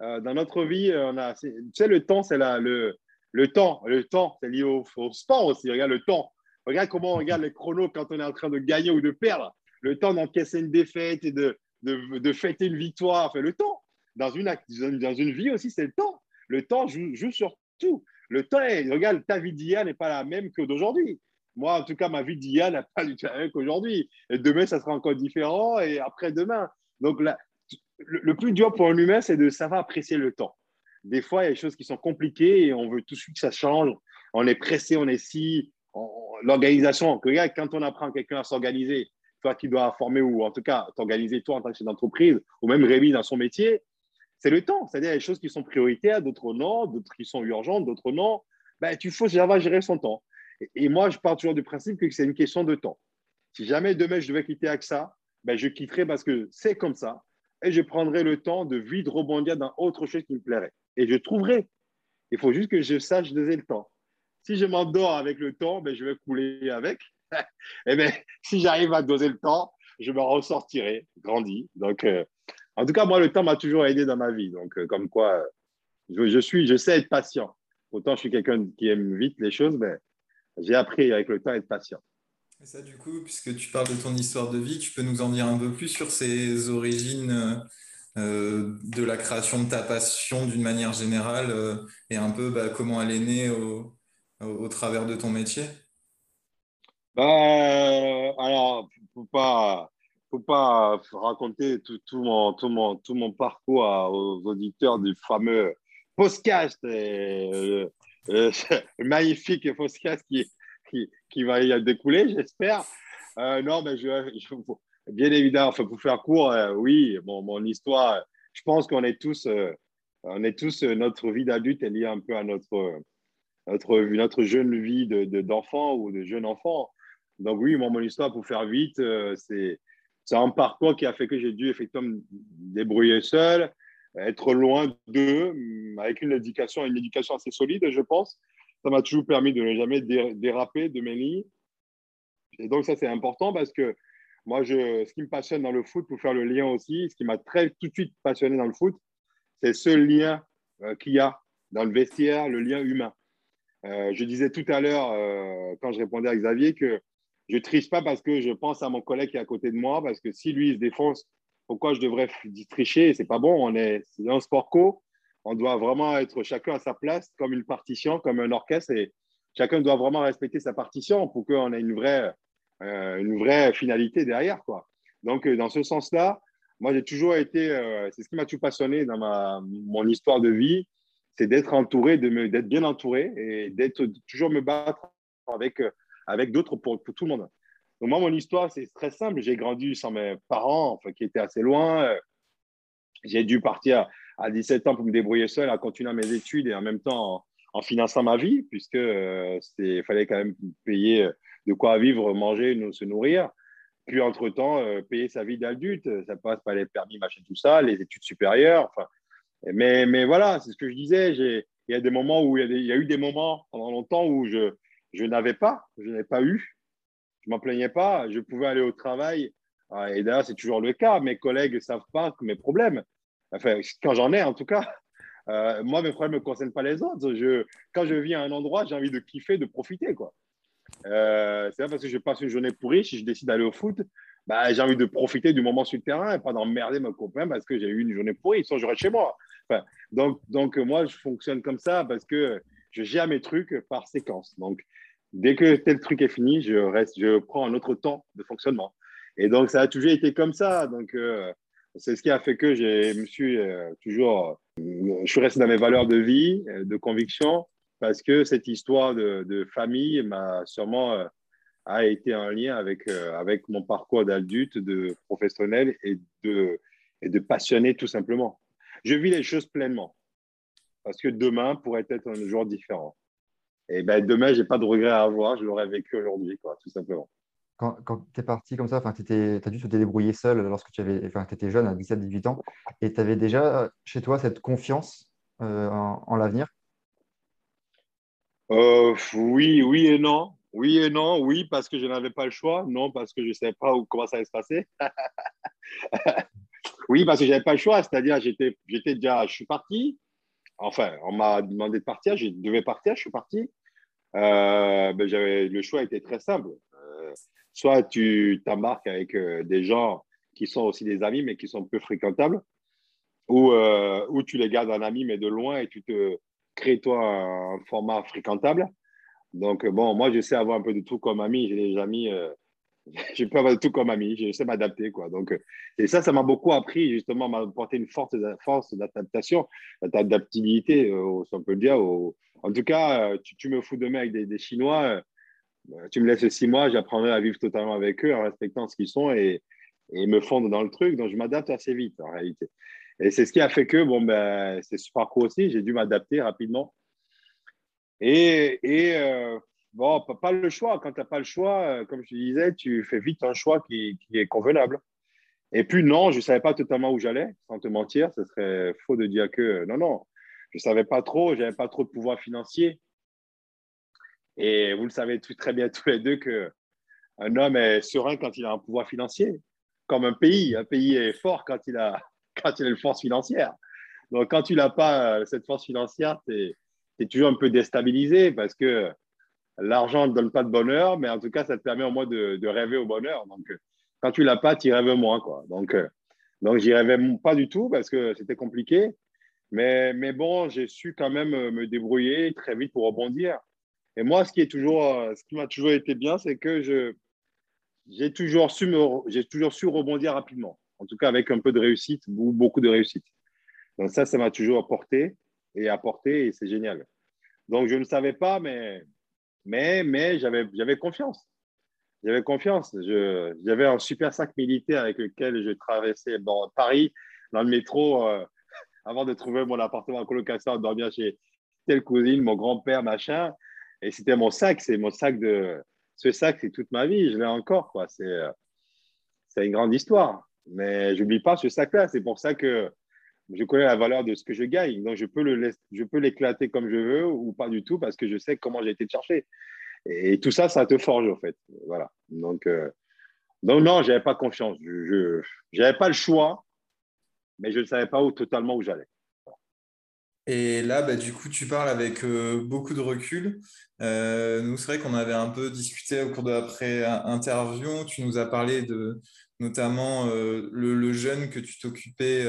Euh, dans notre vie, euh, on a, tu sais, le temps, c'est le, le temps. Le temps, c'est lié au, sport aussi. Regarde le temps. Regarde comment on regarde les chronos quand on est en train de gagner ou de perdre. Le temps d'encaisser une défaite et de, de, de, fêter une victoire. Enfin, le temps. Dans une, dans une vie aussi, c'est le temps. Le temps joue, joue sur tout. Le temps, regarde, ta vie d'hier n'est pas la même que d'aujourd'hui. Moi, en tout cas, ma vie d'hier n'est pas du tout même qu'aujourd'hui. Demain, ça sera encore différent et après-demain. Donc, le, plus dur pour un humain, c'est de savoir apprécier le temps. Des fois, il y a des choses qui sont compliquées et on veut tout de suite que ça change. On est pressé, on est si. L'organisation, quand on apprend quelqu'un à s'organiser, toi qui dois former ou en tout cas t'organiser toi en tant que chef d'entreprise ou même Rémi dans son métier, c'est le temps. C'est-à-dire des choses qui sont prioritaires, d'autres non, d'autres qui sont urgentes, d'autres non. Ben, tu faut savoir gérer son temps. Et, moi, je pars toujours du principe que c'est une question de temps. Si jamais demain je devais quitter AXA, ben, je quitterai parce que c'est comme ça et je prendrai le temps de vite rebondir dans autre chose qui me plairait. Et je trouverai. Il faut juste que je sache doser le temps. Si je m'endors avec le temps, ben, je vais couler avec. et bien, si j'arrive à doser le temps, je me ressortirai grandi. Donc, euh, en tout cas, moi, le temps m'a toujours aidé dans ma vie. Donc, euh, comme quoi, je, je, suis, je sais être patient. Autant je suis quelqu'un qui aime vite les choses, mais j'ai appris avec le temps à être patient. Et ça, du coup, puisque tu parles de ton histoire de vie, tu peux nous en dire un peu plus sur ces origines euh, de la création de ta passion d'une manière générale euh, et un peu bah, comment elle est née au, au, travers de ton métier? Bah, Alors, il ne faut pas, raconter tout, mon, tout, mon, tout mon parcours aux auditeurs du fameux podcast, euh, le magnifique podcast qui, qui, qui va y découler, j'espère. Euh, non, mais bien évidemment, enfin, pour faire court, euh, oui, bon, mon histoire, je pense qu'on est tous, euh, on est tous, notre vie d'adulte est liée un peu à notre, notre, notre jeune vie d'enfant de, ou de jeune enfant. Donc oui, mon histoire, pour faire vite, c'est c'est un parcours qui a fait que j'ai dû effectivement me débrouiller seul, être loin d'eux, avec une éducation, une éducation assez solide, je pense ça m'a toujours permis de ne jamais déraper de mes lignes. Et donc, ça, c'est important parce que moi, je, ce qui me passionne dans le foot, pour faire le lien aussi, ce qui m'a très tout de suite passionné dans le foot, c'est ce lien euh, qu'il y a dans le vestiaire, le lien humain. Euh, je disais tout à l'heure, euh, quand je répondais à Xavier, que je ne triche pas parce que je pense à mon collègue qui est à côté de moi, parce que si lui il se défonce, pourquoi je devrais tricher C'est pas bon, on est, c'est un sport co on doit vraiment être chacun à sa place, comme une partition, comme un orchestre, et chacun doit vraiment respecter sa partition pour qu'on ait une vraie, euh, une vraie finalité derrière. Donc, euh, dans ce sens-là, moi, j'ai toujours été, euh, c'est ce qui m'a tout passionné dans ma, mon histoire de vie, c'est d'être entouré, d'être bien entouré et d'être toujours me battre avec, avec d'autres pour, tout le monde. Moi, mon histoire, c'est très simple. J'ai grandi sans mes parents, enfin, qui étaient assez loin. J'ai dû partir à 17 ans pour me débrouiller seul, à continuer mes études et en même temps en, finançant ma vie, puisque euh, fallait quand même payer de quoi vivre, manger, nous, se nourrir. Puis, entre-temps, euh, payer sa vie d'adulte, ça passe par les permis, machin, tout ça, les études supérieures. Mais, mais voilà, c'est ce que je disais. Il y a des moments où il y a, eu des moments pendant longtemps où je, je n'avais pas, je n'avais pas eu. Je m'en plaignais pas. Je pouvais aller au travail. Ah, et d'ailleurs, c'est toujours le cas. Mes collègues ne savent pas mes problèmes. Enfin, quand j'en ai, en tout cas. Euh, moi, mes problèmes ne concernent pas les autres. Je, quand je vis à un endroit, j'ai envie de kiffer, de profiter. Euh, c'est parce que je passe une journée pourrie, si je décide d'aller au foot, bah, j'ai envie de profiter du moment sur le terrain et pas d'emmerder mes copains parce que j'ai eu une journée pourrie, sinon j'aurais chez moi. Enfin, donc, donc, moi, je fonctionne comme ça parce que je gère mes trucs par séquence. Donc, dès que tel truc est fini, je, reste, je prends un autre temps de fonctionnement. Et donc, ça a toujours été comme ça. Donc, euh, c'est ce qui a fait que je me suis euh, toujours, je suis resté dans mes valeurs de vie, de conviction, parce que cette histoire de, famille m'a sûrement euh, a été un lien avec, euh, avec mon parcours d'adulte, de professionnel et de, et de passionné tout simplement. Je vis les choses pleinement parce que demain pourrait être un jour différent. Et ben demain, je n'ai pas de regrets à avoir, je l'aurais vécu aujourd'hui, tout simplement. Quand, quand tu es parti comme ça, tu as dû te débrouiller seul lorsque tu étais jeune, à 17-18 ans, et tu avais déjà chez toi cette confiance euh, en l'avenir? Euh, oui, oui et non. Oui et non. Oui, parce que je n'avais pas le choix. Non, parce que je ne savais pas où, comment ça allait se passer. oui, parce que je n'avais pas le choix. C'est-à-dire, j'étais, j'étais déjà, je suis parti. Enfin, on m'a demandé de partir. Je devais partir. Je suis parti. Euh, ben, le choix était très simple. Euh, soit tu t'embarques avec des gens qui sont aussi des amis, mais qui sont peu fréquentables, ou, ou tu les gardes en ami, mais de loin, et tu te crée-toi un format fréquentable. Donc, bon, moi, je sais avoir un peu de tout comme ami. J'ai des amis, euh, je peux avoir tout comme ami. Je sais m'adapter, quoi. Donc, euh, et ça, ça m'a beaucoup appris, justement, m'a apporté une force, force d'adaptation, d'adaptabilité, euh, si on peut le dire. En tout cas, tu, me fous demain avec des, Chinois, tu me laisses six mois, j'apprendrai à vivre totalement avec eux en respectant ce qu'ils sont et, et me fondre dans le truc. Donc, je m'adapte assez vite, en réalité. Et c'est ce qui a fait que, bon, ben, c'est ce parcours aussi, j'ai dû m'adapter rapidement. Et, et euh, bon, pas le choix. Quand tu n'as pas le choix, euh, comme je te disais, tu fais vite un choix qui, est convenable. Et puis, non, je ne savais pas totalement où j'allais, sans te mentir. Ce serait faux de dire que non, non, je ne savais pas trop, je n'avais pas trop de pouvoir financier. Et vous le savez très bien tous les deux qu'un homme est serein quand il a un pouvoir financier, comme un pays. Un pays est fort quand il a quand il a une force financière. Donc, quand tu n'as pas euh, cette force financière, tu es, toujours un peu déstabilisé parce que l'argent ne donne pas de bonheur, mais en tout cas, ça te permet au moins de, rêver au bonheur. Donc, euh, quand tu l'as pas, tu rêves moins. Quoi. Donc, euh, donc j'y rêvais pas du tout parce que c'était compliqué. Mais, mais bon, j'ai su quand même me débrouiller très vite pour rebondir. Et moi, ce qui, ce qui m'a toujours été bien, c'est que j'ai toujours, su j'ai toujours su rebondir rapidement en tout cas avec un peu de réussite ou beaucoup de réussite. Donc ça, ça m'a toujours apporté et apporté et c'est génial. Donc je ne savais pas, mais, mais, mais j'avais, confiance. J'avais confiance. j'avais un super sac militaire avec lequel je traversais Paris dans le métro euh, avant de trouver mon appartement en colocation, dormir chez telle cousine, mon grand-père, machin. Et c'était mon sac, c'est mon sac de. Ce sac, c'est toute ma vie, je l'ai encore, quoi. C'est, euh, c'est une grande histoire. Mais je n'oublie pas ce sac-là. C'est pour ça que je connais la valeur de ce que je gagne. Donc, je peux, le je peux l'éclater comme je veux ou pas du tout parce que je sais comment j'ai été chercher. Et tout ça, ça te forge, en fait. Voilà. Donc, euh, non, je n'avais pas confiance. Je n'avais pas le choix, mais je ne savais pas totalement où j'allais. Et là, bah, du coup, tu parles avec euh, beaucoup de recul. Euh, nous, c'est vrai qu'on avait un peu discuté au cours de l'après-interview. Tu nous as parlé de, notamment le, jeune que tu t'occupais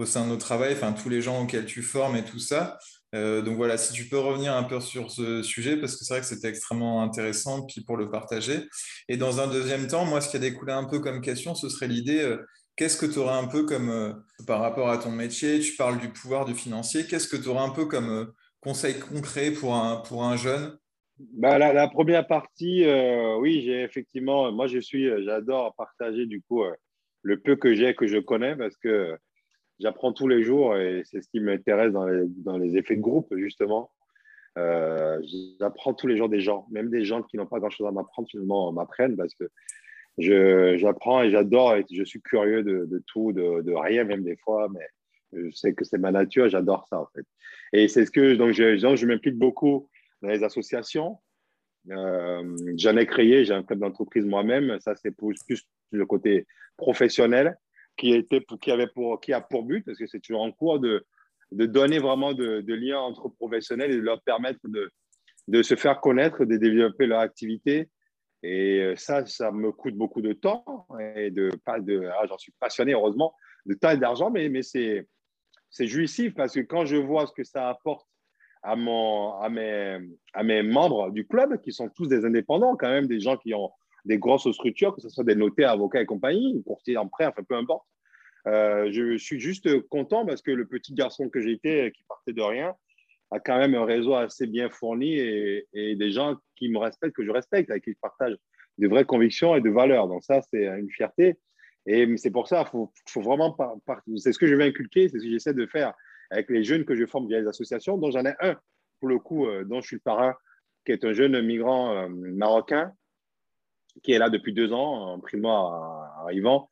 au sein de nos travail, enfin tous les gens auxquels tu formes et tout ça. Euh, donc voilà, si tu peux revenir un peu sur ce sujet, parce que c'est vrai que c'était extrêmement intéressant, puis pour le partager. Et dans un deuxième temps, moi, ce qui a découlé un peu comme question, ce serait l'idée, qu'est-ce que tu aurais un peu comme, par rapport à ton métier, tu parles du pouvoir du financier, qu'est-ce que tu aurais un peu comme conseil concret pour un, pour un jeune? Bah, la, première partie, oui, j'ai effectivement, moi je suis, j'adore partager du coup le peu que j'ai, que je connais, parce que j'apprends tous les jours et c'est ce qui m'intéresse dans les, effets de groupe, justement. Euh, j'apprends tous les jours des gens, même des gens qui n'ont pas grand-chose à m'apprendre, finalement, m'apprennent parce que j'apprends et j'adore et je suis curieux de, tout, de, de, rien, même des fois, mais je sais que c'est ma nature, j'adore ça, en fait. Et c'est ce que, donc, je, je m'implique beaucoup dans les associations. Euh, J'en ai créé, j'ai un club d'entreprise moi-même. Ça, c'est plus, plus le côté professionnel qui, avait pour, qui a pour but, parce que c'est toujours en cours, de, de donner vraiment de, liens entre professionnels et de leur permettre de, de se faire connaître, de développer leur activité. Et ça, ça me coûte beaucoup de temps et de pas de, ah, j'en suis passionné heureusement de temps d'argent, mais, mais c'est c'est jouissif parce que quand je vois ce que ça apporte à, mon, à, mes, à mes membres du club, qui sont tous des indépendants, quand même, des gens qui ont des grosses structures, que ce soit des notaires, avocats et compagnie, courtiers en prêt, enfin peu importe. Euh, je suis juste content parce que le petit garçon que j'étais, qui partait de rien, a quand même un réseau assez bien fourni et, des gens qui me respectent, que je respecte, avec qui je partage de vraies convictions et de valeurs. Donc ça, c'est une fierté. Et c'est pour ça, faut, faut vraiment, c'est ce que je vais inculquer, c'est ce que j'essaie de faire avec les jeunes que je forme via les associations, dont j'en ai un, pour le coup, euh, dont je suis le parrain, qui est un jeune migrant euh, marocain, qui est là depuis deux ans, en primo arrivant,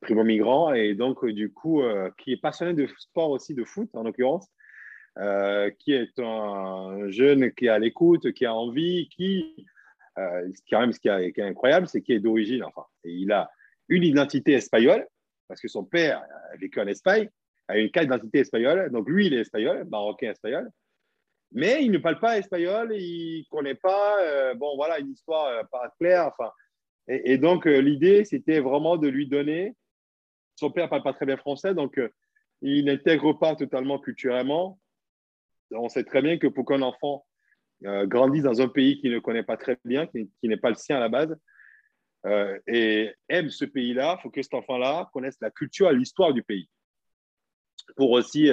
primo migrant, et donc euh, du coup, qui est passionné de sport aussi, de foot en l'occurrence, qui est un jeune qui est à l'écoute, qui a envie, qui, quand même, ce qui, est, incroyable, c'est qu'il est d'origine, enfin, il a une identité espagnole, parce que son père a vécu en Espagne, a une carte d'identité espagnole. Donc lui, il est espagnol, marocain espagnol. Mais il ne parle pas espagnol, il ne connaît pas, euh, bon voilà, une histoire euh, pas claire. Enfin, et, donc euh, l'idée, c'était vraiment de lui donner. Son père ne parle pas très bien français, donc il n'intègre pas totalement culturellement. On sait très bien que pour qu'un enfant grandisse dans un pays qu'il ne connaît pas très bien, qui, n'est pas le sien à la base, et aime ce pays-là, il faut que cet enfant-là connaisse la culture l'histoire du pays pour aussi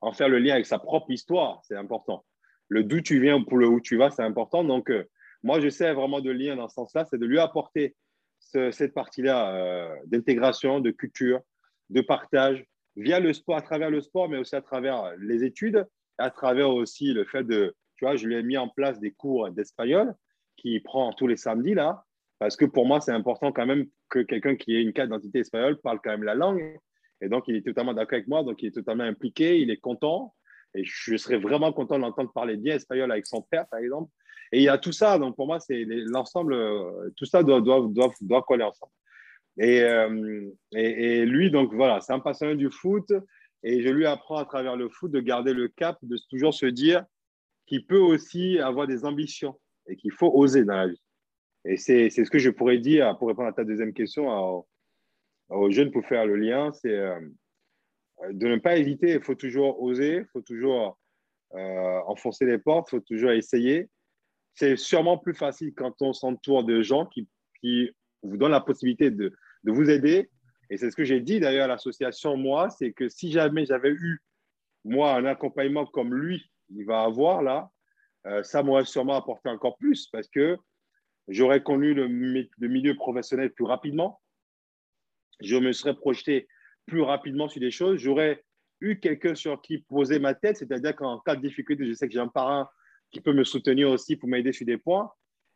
en faire le lien avec sa propre histoire, c'est important. Le d'où tu viens pour le où tu vas, c'est important. Donc, euh, moi, j'essaie vraiment de lien dans ce sens-là, c'est de lui apporter cette partie-là euh, d'intégration, de culture, de partage, via le sport, à travers le sport, mais aussi à travers les études, à travers aussi le fait de, tu vois, je lui ai mis en place des cours d'espagnol qui prend tous les samedis là, parce que pour moi, c'est important quand même que quelqu'un qui ait une carte d'identité espagnole parle quand même la langue et donc, il est totalement d'accord avec moi, donc il est totalement impliqué, il est content. Et je serais vraiment content de l'entendre parler bien espagnol avec son père, par exemple. Et il y a tout ça, donc pour moi, c'est l'ensemble, euh, tout ça doit, coller ensemble. Et, euh, et, lui, donc voilà, c'est un passionné du foot. Et je lui apprends à travers le foot de garder le cap, de toujours se dire qu'il peut aussi avoir des ambitions et qu'il faut oser dans la vie. Et c'est ce que je pourrais dire pour répondre à ta deuxième question aux jeunes pour faire le lien, c'est euh, de ne pas hésiter. Il faut toujours oser, il faut toujours euh, enfoncer les portes, il faut toujours essayer. C'est sûrement plus facile quand on s'entoure de gens qui, qui, vous donnent la possibilité de, de vous aider. Et c'est ce que j'ai dit d'ailleurs à l'association, moi, c'est que si jamais j'avais eu, moi, un accompagnement comme lui, il va avoir là, euh, ça m'aurait sûrement apporté encore plus parce que j'aurais connu le, milieu professionnel plus rapidement je me serais projeté plus rapidement sur des choses. J'aurais eu quelqu'un sur qui poser ma tête, c'est-à-dire qu'en cas de difficulté, je sais que j'ai un parrain qui peut me soutenir aussi pour m'aider sur des points.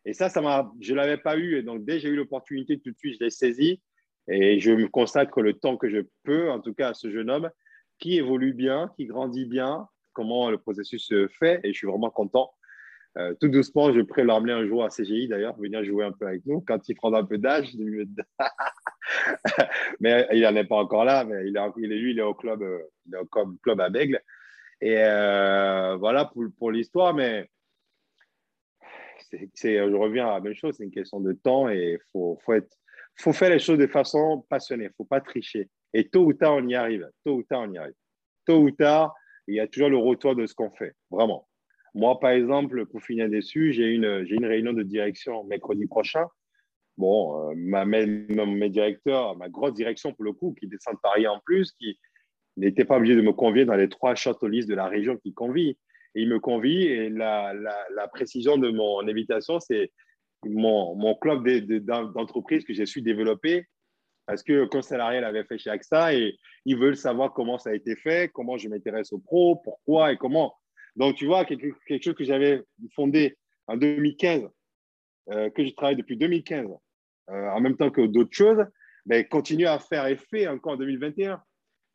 Et ça, ça je ne l'avais pas eu. Et donc, dès que j'ai eu l'opportunité, tout de suite, je l'ai saisi. Et je me consacre le temps que je peux, en tout cas, à ce jeune homme qui évolue bien, qui grandit bien, comment le processus se fait. Et je suis vraiment content. Euh, tout doucement, je pourrais l'emmener un jour à CGI d'ailleurs, venir jouer un peu avec nous quand il prendra un peu d'âge. mais il n'en est pas encore là, mais il est, lui, club, euh, il est au club à Bègle. Et euh, voilà pour, l'histoire, mais je reviens à la même chose, c'est une question de temps et il faut, faut, faut faire les choses de façon passionnée, il ne faut pas tricher. Et tôt ou tard, on y arrive. Tôt ou tard, on y arrive. Tôt ou tard, il y a toujours le retour de ce qu'on fait, vraiment. Moi, par exemple, pour finir dessus, j'ai une, une réunion de direction mercredi prochain bon, ma, mes, directeurs, ma grosse direction pour le coup, qui descend de Paris en plus, qui n'était pas obligé de me convier dans les trois shortlists de la région qui convie. Et il me convie et la, la, précision de mon invitation, c'est mon, mon, club d'entreprise que j'ai su développer parce que quand salarié avait fait chez AXA et ils veulent savoir comment ça a été fait, comment je m'intéresse aux pros, pourquoi et comment. Donc, tu vois, quelque, quelque chose que j'avais fondé en 2015, euh, que je travaille depuis 2015, euh, en même temps que d'autres choses, mais continue à faire effet encore en 2021.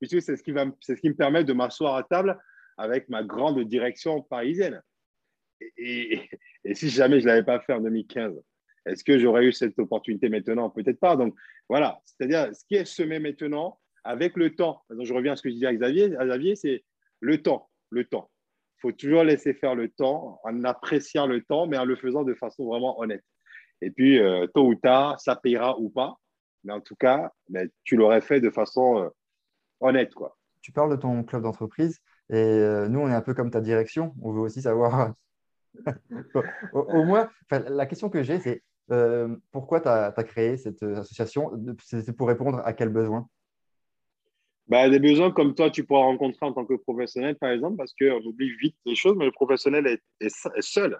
Puisque c'est ce, qui ce qui me permet de m'asseoir à table avec ma grande direction parisienne. Et, si jamais je ne l'avais pas fait en 2015, est-ce que j'aurais eu cette opportunité maintenant? Peut-être pas. Donc voilà, c'est-à-dire ce qui est semé maintenant avec le temps. je reviens à ce que je disais Xavier, à Xavier c'est le temps. Le temps. Faut toujours laisser faire le temps en appréciant le temps, mais en le faisant de façon vraiment honnête. Et puis, euh, tôt ou tard, ça payera ou pas. Mais en tout cas, mais tu l'aurais fait de façon euh, honnête. Quoi. Tu parles de ton club d'entreprise et euh, nous, on est un peu comme ta direction. On veut aussi savoir. au, moins, la question que j'ai, c'est pourquoi tu as, créé cette association? C'est pour répondre à quels besoins bah, Des besoins comme toi, tu pourras rencontrer en tant que professionnel, par exemple, parce qu'on oublie vite les choses, mais le professionnel est, seul.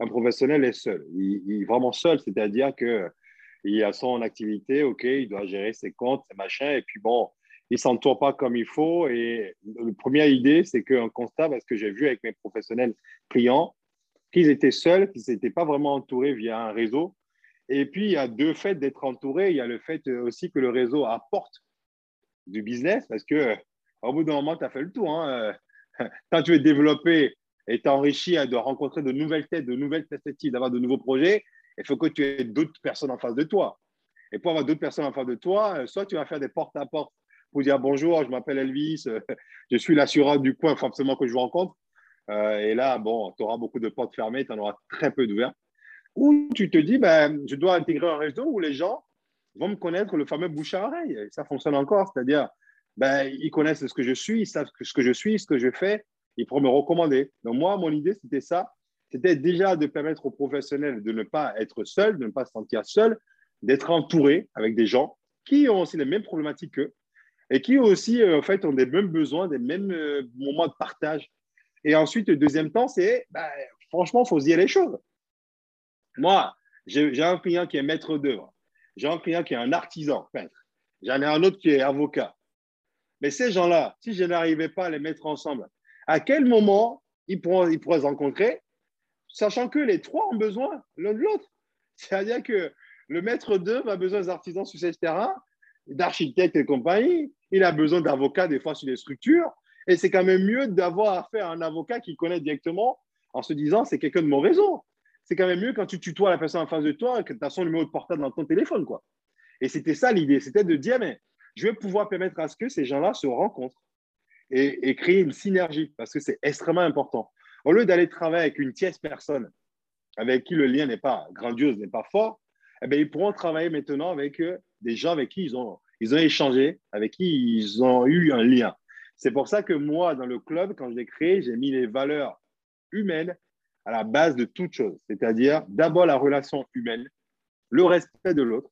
Un professionnel est seul. Il, est vraiment seul, c'est-à-dire qu'il a son activité, OK, il doit gérer ses comptes, ses machins, et puis bon, il ne s'entoure pas comme il faut. Et la première idée, c'est qu'un constat, parce que j'ai vu avec mes professionnels clients, qu'ils étaient seuls, qu'ils n'étaient pas vraiment entourés via un réseau, et puis, il y a deux faits d'être entouré. Il y a le fait aussi que le réseau apporte du business parce que au bout d'un moment, tu as fait le tour. Hein. Quand tu veux développer et t'enrichir de rencontrer de nouvelles têtes, de nouvelles perspectives, d'avoir de nouveaux projets, il faut que tu aies d'autres personnes en face de toi. Et pour avoir d'autres personnes en face de toi, soit tu vas faire des porte-à-porte pour dire bonjour, je m'appelle Elvis, je suis l'assureur du coin, forcément que je vous rencontre. Euh, et là, bon, tu auras beaucoup de portes fermées, tu en auras très peu d'ouvertes. Ou tu te dis, ben, je dois intégrer un réseau où les gens vont me connaître le fameux bouche à oreille. ça fonctionne encore, c'est-à-dire, ben, ils connaissent ce que je suis, ils savent ce que je suis, ce que je fais, ils pourront me recommander. Donc moi, mon idée, c'était ça. C'était déjà de permettre aux professionnels de ne pas être seuls, de ne pas se sentir seuls, d'être entourés avec des gens qui ont aussi les mêmes problématiques qu'eux et qui aussi, euh, en fait, ont des mêmes besoins, des mêmes euh, moments de partage. Et ensuite, le deuxième temps, c'est, ben, franchement, il faut se dire les choses. Moi, j'ai un client qui est maître d'œuvre. J'ai un client qui est un artisan, peintre. J'en ai un autre qui est avocat. Mais ces gens-là, si je n'arrivais pas à les mettre ensemble, à quel moment ils pourraient, ils pourraient se rencontrer, sachant que les trois ont besoin l'un de l'autre? C'est-à-dire que le maître d'œuvre a besoin d'artisans sur ces terrains, d'architectes et compagnie. Il a besoin d'avocats des fois sur les structures. Et c'est quand même mieux d'avoir affaire à un avocat qui connaît directement en se disant c'est quelqu'un de mon réseau c'est quand même mieux quand tu tutoies la personne en face de toi que tu son numéro de portable dans ton téléphone. Quoi. Et c'était ça l'idée, c'était de dire, mais je vais pouvoir permettre à ce que ces gens-là se rencontrent et, créer une synergie, parce que c'est extrêmement important. Au lieu d'aller travailler avec une tierce personne avec qui le lien n'est pas grandiose, n'est pas fort, eh bien, ils pourront travailler maintenant avec euh, des gens avec qui ils ont, ils ont échangé, avec qui ils ont eu un lien. C'est pour ça que moi, dans le club, quand je l'ai créé, j'ai mis les valeurs humaines à la base de toute chose, c'est-à-dire d'abord la relation humaine, le respect de l'autre,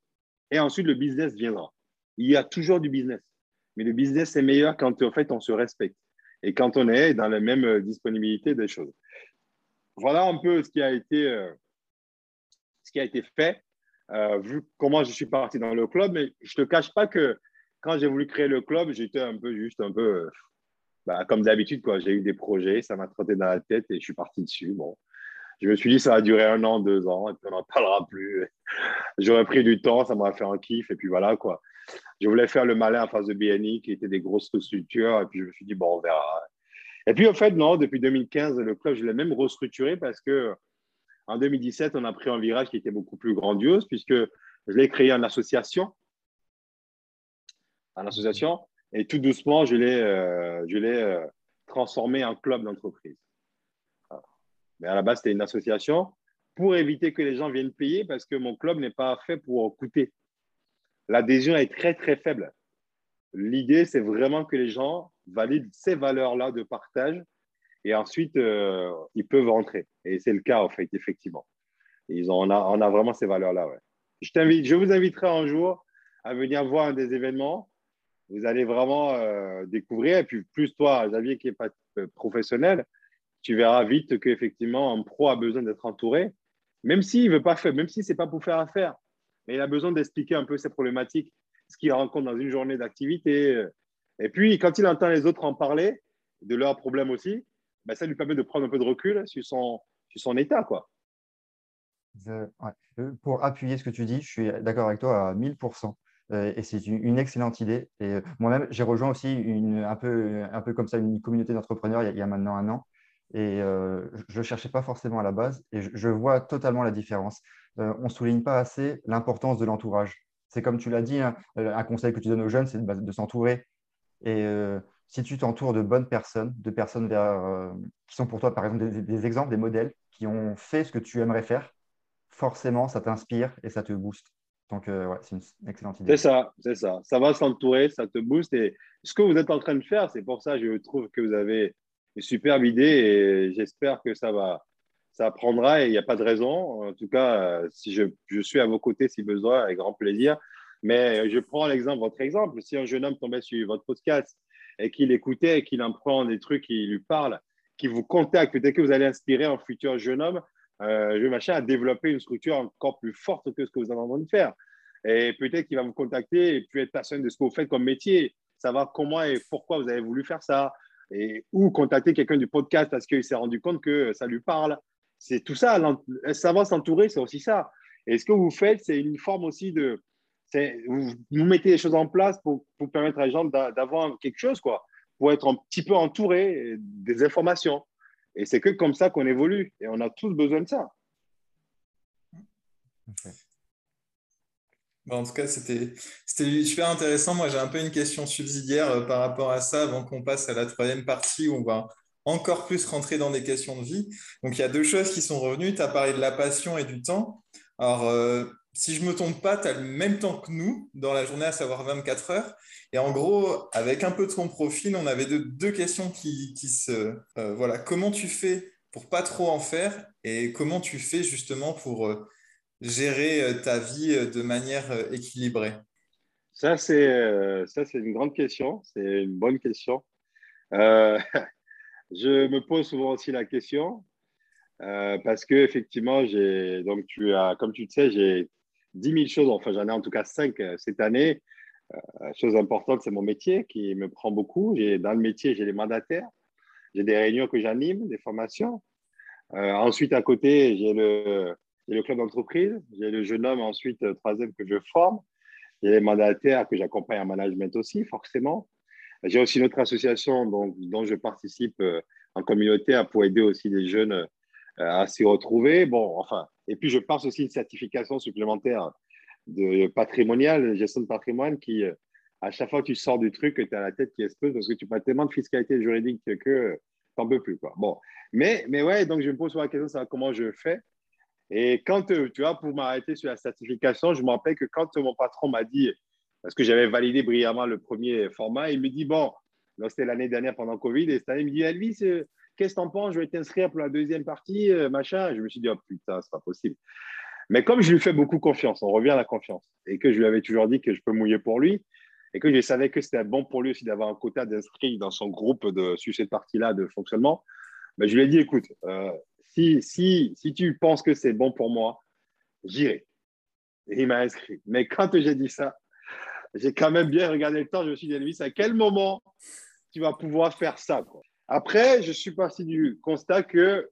et ensuite le business viendra. Il y a toujours du business, mais le business est meilleur quand en fait on se respecte et quand on est dans la même euh, disponibilité des choses. Voilà un peu ce qui a été, euh, ce qui a été fait, euh, vu comment je suis parti dans le club, mais je ne te cache pas que quand j'ai voulu créer le club, j'étais un peu juste un peu bah, comme d'habitude, quoi, j'ai eu des projets, ça m'a trotté dans la tête et je suis parti dessus. Bon, je me suis dit, ça va durer un an, deux ans, et puis on n'en parlera plus. J'aurais pris du temps, ça m'aurait fait un kiff, et puis voilà, quoi. Je voulais faire le malin en face de BNI, qui était des grosses structures, et puis je me suis dit, bon, on verra. Et puis, en fait, non, depuis 2015, le club, je l'ai même restructuré parce que en 2017, on a pris un virage qui était beaucoup plus grandiose, puisque je l'ai créé en association. En association. Et tout doucement, je l'ai euh, euh, transformé en club d'entreprise. Mais à la base, c'était une association pour éviter que les gens viennent payer parce que mon club n'est pas fait pour coûter. L'adhésion est très, très faible. L'idée, c'est vraiment que les gens valident ces valeurs-là de partage et ensuite, euh, ils peuvent rentrer. Et c'est le cas, en fait, effectivement. Ils ont, on, a, on a vraiment ces valeurs-là. Ouais. Je, je vous inviterai un jour à venir voir un des événements. Vous allez vraiment euh, découvrir. Et puis, plus toi, Xavier, qui n'est pas euh, professionnel, tu verras vite qu'effectivement, un pro a besoin d'être entouré, même s'il veut pas faire, même si ce n'est pas pour faire affaire. Mais il a besoin d'expliquer un peu ses problématiques, ce qu'il rencontre dans une journée d'activité. Et puis, quand il entend les autres en parler, de leurs problèmes aussi, ben, ça lui permet de prendre un peu de recul sur son, sur son état. Quoi. Pour appuyer ce que tu dis, je suis d'accord avec toi à 1000%. Euh, et c'est une, excellente idée. Et euh, moi-même, j'ai rejoint aussi une, un, peu, un peu comme ça une communauté d'entrepreneurs il, y a maintenant un an. Et euh, je ne cherchais pas forcément à la base. Et je, vois totalement la différence. on ne souligne pas assez l'importance de l'entourage. C'est comme tu l'as dit, hein, un conseil que tu donnes aux jeunes, c'est de, s'entourer. Et si tu t'entoures de bonnes personnes, de personnes qui sont pour toi, par exemple, des, exemples, des modèles, qui ont fait ce que tu aimerais faire, forcément, ça t'inspire et ça te booste. Donc, ouais, c'est une excellente idée. C'est ça, c'est ça. Ça va s'entourer, ça te booste. Et ce que vous êtes en train de faire, c'est pour ça que je trouve que vous avez une superbe idée et j'espère que ça va, ça prendra et il n'y a pas de raison. En tout cas, si je, suis à vos côtés si besoin, avec grand plaisir. Mais je prends l'exemple, votre exemple. Si un jeune homme tombait sur votre podcast et qu'il écoutait et qu'il en prend des trucs qui lui parlent, qui vous contacte, peut-être que vous allez inspirer un futur jeune homme, euh, je machin, à développer une structure encore plus forte que ce que vous avez en train de faire. Et peut-être qu'il va vous contacter et puis être passionné de ce que vous faites comme métier, savoir comment et pourquoi vous avez voulu faire ça, et, ou contacter quelqu'un du podcast parce qu'il s'est rendu compte que ça lui parle. C'est tout ça, savoir s'entourer, c'est aussi ça. Et ce que vous faites, c'est une forme aussi de. Vous, mettez les choses en place pour, pour permettre à les gens d'avoir quelque chose, quoi, pour être un petit peu entouré des informations. Et c'est que comme ça qu'on évolue. Et on a tous besoin de ça. en tout cas, c'était super intéressant. Moi, j'ai un peu une question subsidiaire euh, par rapport à ça avant qu'on passe à la troisième partie où on va encore plus rentrer dans des questions de vie. Donc, il y a deux choses qui sont revenues. Tu as parlé de la passion et du temps. Alors, euh, si je me trompe pas, tu as le même temps que nous dans la journée, à savoir 24 heures. Et en gros, avec un peu de ton profil, on avait deux, questions qui, se... Euh, voilà, comment tu fais pour pas trop en faire et comment tu fais justement pour euh, gérer euh, ta vie de manière équilibrée? Ça, c'est ça c'est une grande question. C'est une bonne question. je me pose souvent aussi la question. parce que effectivement, j'ai donc tu as, comme tu le sais, j'ai 10 000 choses, enfin j'en ai en tout cas 5 euh, cette année. Euh, chose importante, c'est mon métier qui me prend beaucoup. Dans le métier, j'ai les mandataires, j'ai des réunions que j'anime, des formations. Euh, ensuite, à côté, j'ai le, le, club d'entreprise, j'ai le jeune homme ensuite, troisième, que je forme. J'ai les mandataires que j'accompagne en management aussi, forcément. J'ai aussi une autre association dont, dont je participe en communauté pour aider aussi des jeunes à s'y retrouver. Bon, enfin, et puis je passe aussi une certification supplémentaire de patrimonial, gestion de patrimoine, qui, euh, à chaque fois que tu sors du truc, tu as la tête qui explose parce que tu parles tellement de fiscalité juridique que tu n'en peux plus. Quoi. Bon, mais, mais ouais, donc je me pose la question, savoir comment je fais. Et quand, euh, tu vois, pour m'arrêter sur la certification, je me rappelle que quand mon patron m'a dit, parce que j'avais validé brillamment le premier format, il me dit, bon, c'était l'année dernière pendant Covid, et cette année, il me dit, Elvis, Qu'est-ce que t'en penses? Je vais t'inscrire pour la deuxième partie, euh, machin. Je me suis dit, oh putain, c'est pas possible. Mais comme je lui fais beaucoup confiance, on revient à la confiance, et que je lui avais toujours dit que je peux mouiller pour lui, et que je savais que c'était bon pour lui aussi d'avoir un quota d'inscrits dans son groupe de, sur cette partie-là de fonctionnement, ben, je lui ai dit, écoute, euh, si, si, si tu penses que c'est bon pour moi, j'irai. Et il m'a inscrit. Mais quand j'ai dit ça, j'ai quand même bien regardé le temps, je me suis dit, Elvis, à quel moment tu vas pouvoir faire ça après, je suis parti du constat que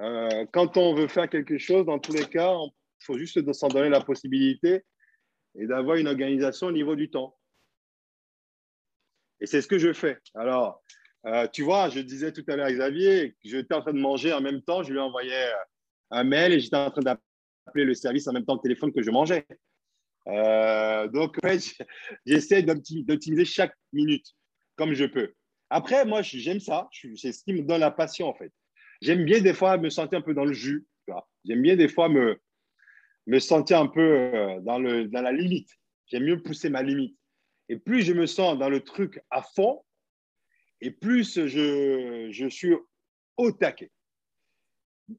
euh, quand on veut faire quelque chose, dans tous les cas, il faut juste s'en donner la possibilité et d'avoir une organisation au niveau du temps. Et c'est ce que je fais. Alors, euh, tu vois, je disais tout à l'heure à Xavier, j'étais en train de manger en même temps, je lui envoyais un mail et j'étais en train d'appeler le service en même temps le téléphone que je mangeais. Euh, donc, j'essaie d'optimiser chaque minute comme je peux. Après, moi, j'aime ça. C'est ce qui me donne la passion, en fait. J'aime bien des fois me sentir un peu dans le jus. J'aime bien des fois me, me sentir un peu euh, dans, le, dans la limite. J'aime mieux pousser ma limite. Et plus je me sens dans le truc à fond, et plus je, je suis au taquet.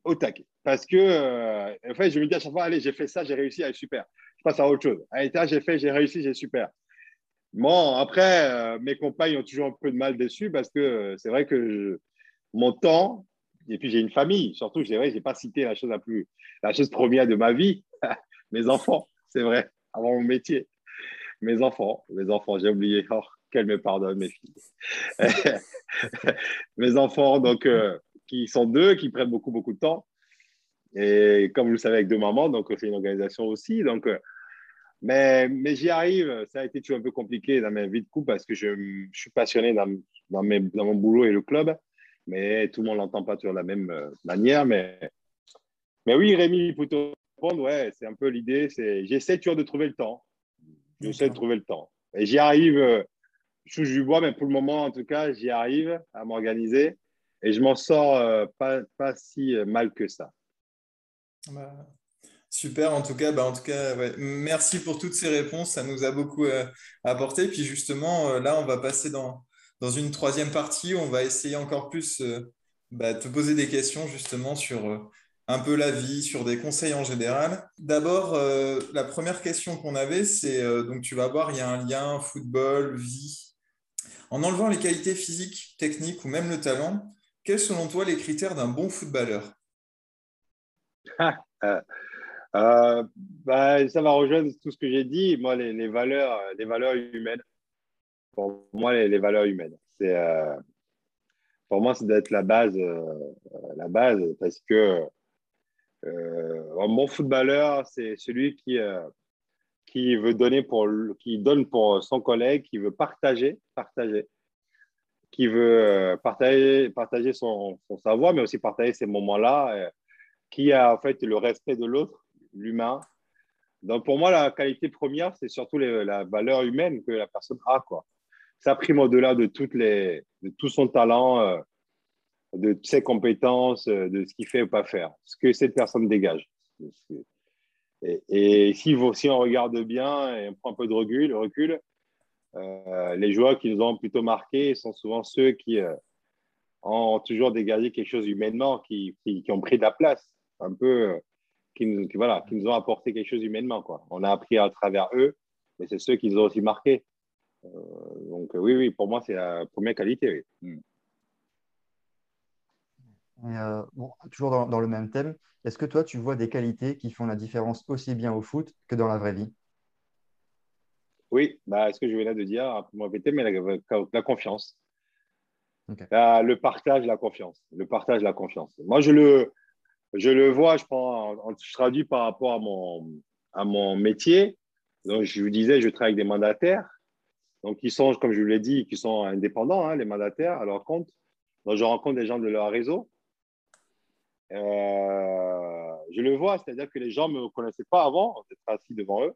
Au taquet. parce que, euh, en fait, je me dis à chaque fois, allez, j'ai fait ça, j'ai réussi, allez, super. Je passe à autre chose. Allez, j'ai fait, j'ai réussi, j'ai super. Bon, après, euh, mes compagnes ont toujours un peu de mal dessus parce que euh, c'est vrai que mon temps, et puis j'ai une famille, surtout, je n'ai pas cité la chose la plus, la chose première de ma vie, mes enfants, c'est vrai, avant mon métier. Mes enfants, mes enfants, j'ai oublié. Oh, qu'elle me pardonne, mes filles. mes enfants, donc, qui sont deux, qui prennent beaucoup, beaucoup de temps. Et comme vous le savez, avec deux mamans, donc c'est une organisation aussi. Donc, euh, mais, mais j'y arrive. Ça a été toujours un peu compliqué dans ma vie de couple parce que je, je suis passionné dans, dans, mes, dans, mon boulot et le club. Mais tout le monde ne l'entend pas toujours de la même euh, manière. Mais, mais oui, Rémi, pour te répondre, ouais, c'est un peu l'idée. J'essaie toujours de trouver le temps. J'essaie de trouver le temps. Et j'y arrive. Euh, je touche du bois, mais pour le moment, en tout cas, j'y arrive à m'organiser. Et je m'en sors pas, pas si mal que ça. Bah, super, en tout cas, bah, en tout cas merci pour toutes ces réponses, ça nous a beaucoup euh, apporté. Puis justement, euh, là, on va passer dans, dans une troisième partie, on va essayer encore plus euh, bah, te poser des questions justement sur un peu la vie, sur des conseils en général. D'abord, la première question qu'on avait, c'est, donc tu vas voir, il y a un lien football, vie. En enlevant les qualités physiques, techniques ou même le talent, quels selon toi les critères d'un bon footballeur? Euh, euh, bah, ça va rejoindre tout ce que j'ai dit. Moi, les, valeurs, les valeurs humaines. Pour moi, les, valeurs humaines. C'est euh, pour moi, c'est d'être la base, la base, parce que un bon footballeur, c'est celui qui qui veut donner pour qui donne pour son collègue, qui veut partager, partager, qui veut partager, partager son, son savoir, mais aussi partager ces moments-là qui a en fait le respect de l'autre, l'humain. Donc pour moi, la qualité première, c'est surtout la valeur humaine que la personne a. Quoi. Ça prime au-delà de, de tout son talent, euh, de ses compétences, euh, de ce qu'il fait ou pas faire, ce que cette personne dégage. Et, si, si, on regarde bien et on prend un peu de recul, recul euh, les joueurs qui nous ont plutôt marqués sont souvent ceux qui ont toujours dégagé quelque chose humainement, qui, qui, qui ont pris de la place un peu qui nous, voilà, qui nous ont apporté quelque chose humainement. Quoi. On a appris à travers eux, mais c'est ceux qui nous ont aussi marqués. Euh, donc oui, oui, pour moi, c'est la première qualité. Hmm. Euh, bon, toujours dans, dans, le même thème, est-ce que toi, tu vois des qualités qui font la différence aussi bien au foot que dans la vraie vie? Oui, bah, ce que je venais de dire, pour répéter, mais la, la confiance. le partage, la confiance. Le partage, la confiance. Moi, je le, je le vois, je, prends, je traduis par rapport à mon, à mon métier. Donc, je vous disais, je travaille avec des mandataires. Donc, sont, comme je vous l'ai dit, qui sont indépendants, hein, les mandataires, à leur compte. Donc, je rencontre des gens de leur réseau. Euh, je le vois, c'est-à-dire que les gens ne me connaissaient pas avant d'être assis devant eux.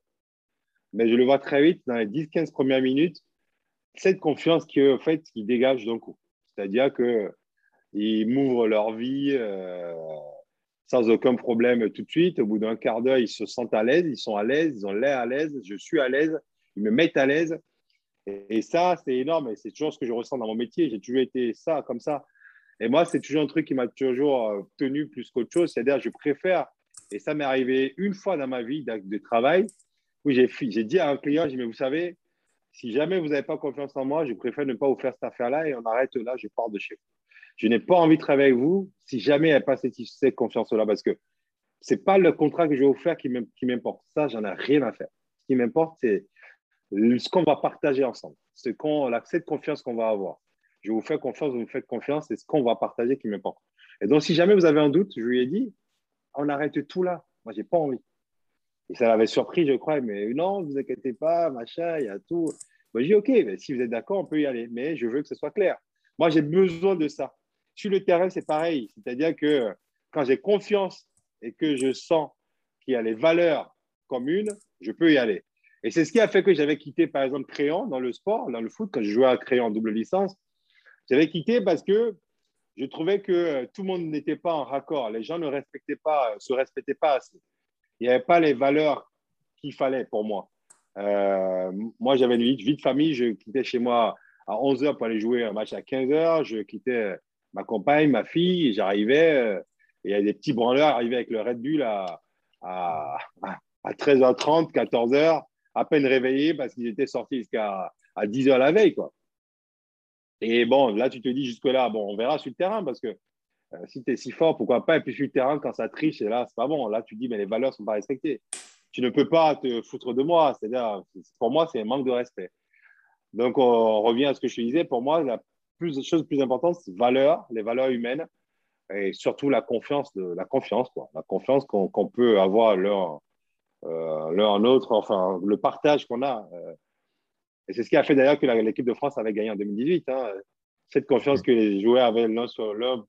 Mais je le vois très vite, dans les 10-15 premières minutes, cette confiance qui, en fait, qui dégage d'un coup. C'est-à-dire qu'ils m'ouvrent leur vie. Euh, sans aucun problème tout de suite. Au bout d'un quart d'heure, ils se sentent à l'aise, ils sont à l'aise, ils ont l'air à l'aise, je suis à l'aise, ils me mettent à l'aise. Et, ça, c'est énorme et c'est toujours ce que je ressens dans mon métier. J'ai toujours été ça, comme ça. Et moi, c'est toujours un truc qui m'a toujours euh, tenu plus qu'autre chose. C'est-à-dire, je préfère, et ça m'est arrivé une fois dans ma vie de travail, où j'ai dit à un client, j'ai mais vous savez, si jamais vous n'avez pas confiance en moi, je préfère ne pas vous faire cette affaire-là et on arrête là, je pars de chez vous. Je n'ai pas envie de travailler avec vous si jamais il n'y a pas cette, confiance-là parce que ce n'est pas le contrat que je vais vous faire qui m'importe. Ça, j'en ai rien à faire. Ce qui m'importe, c'est ce qu'on va partager ensemble, ce qu'on, cette confiance qu'on va avoir. Je vous fais confiance, vous me faites confiance, c'est ce qu'on va partager qui m'importe. Et donc, si jamais vous avez un doute, je lui ai dit, on arrête tout là. Moi, je n'ai pas envie. Et ça l'avait surpris, je crois, mais non, ne vous inquiétez pas, machin, il y a tout. Moi, je dis, OK, si vous êtes d'accord, on peut y aller, mais je veux que ce soit clair. Moi, j'ai besoin de ça. Sur le terrain, c'est pareil. C'est-à-dire que quand j'ai confiance et que je sens qu'il y a les valeurs communes, je peux y aller. Et c'est ce qui a fait que j'avais quitté, par exemple, Créon dans le sport, dans le foot, quand je jouais à Créon en double licence. J'avais quitté parce que je trouvais que tout le monde n'était pas en raccord. Les gens ne respectaient pas, se respectaient pas assez. Il n'y avait pas les valeurs qu'il fallait pour moi. Euh, moi, j'avais une vie, de famille. Je quittais chez moi à 11h pour aller jouer un match à 15h. Je quittais ma compagne, ma fille, j'arrivais, euh, Et il y a des petits branleurs arrivés avec le Red Bull à, à, à 13h30, 14h, à peine réveillés parce qu'ils étaient sortis jusqu'à à 10h la veille. Quoi. Et bon, là, tu te dis jusque-là, bon, on verra sur le terrain parce que euh, si tu es si fort, pourquoi pas Et puis sur le terrain, quand ça triche, et là, c'est pas bon. Là, tu dis, mais les valeurs ne sont pas respectées. Tu ne peux pas te foutre de moi. C'est-à-dire, pour moi, c'est un manque de respect. Donc, on revient à ce que je te disais. Pour moi, la plus, chose plus importante, c'est valeurs, les valeurs humaines et surtout la confiance, de, la confiance, quoi. La confiance qu'on peut avoir l'un euh, en l'autre, enfin, le partage qu'on a. Euh, et c'est ce qui a fait d'ailleurs que l'équipe de France avait gagné en 2018. Hein, cette confiance que les joueurs avaient l'un sur l'un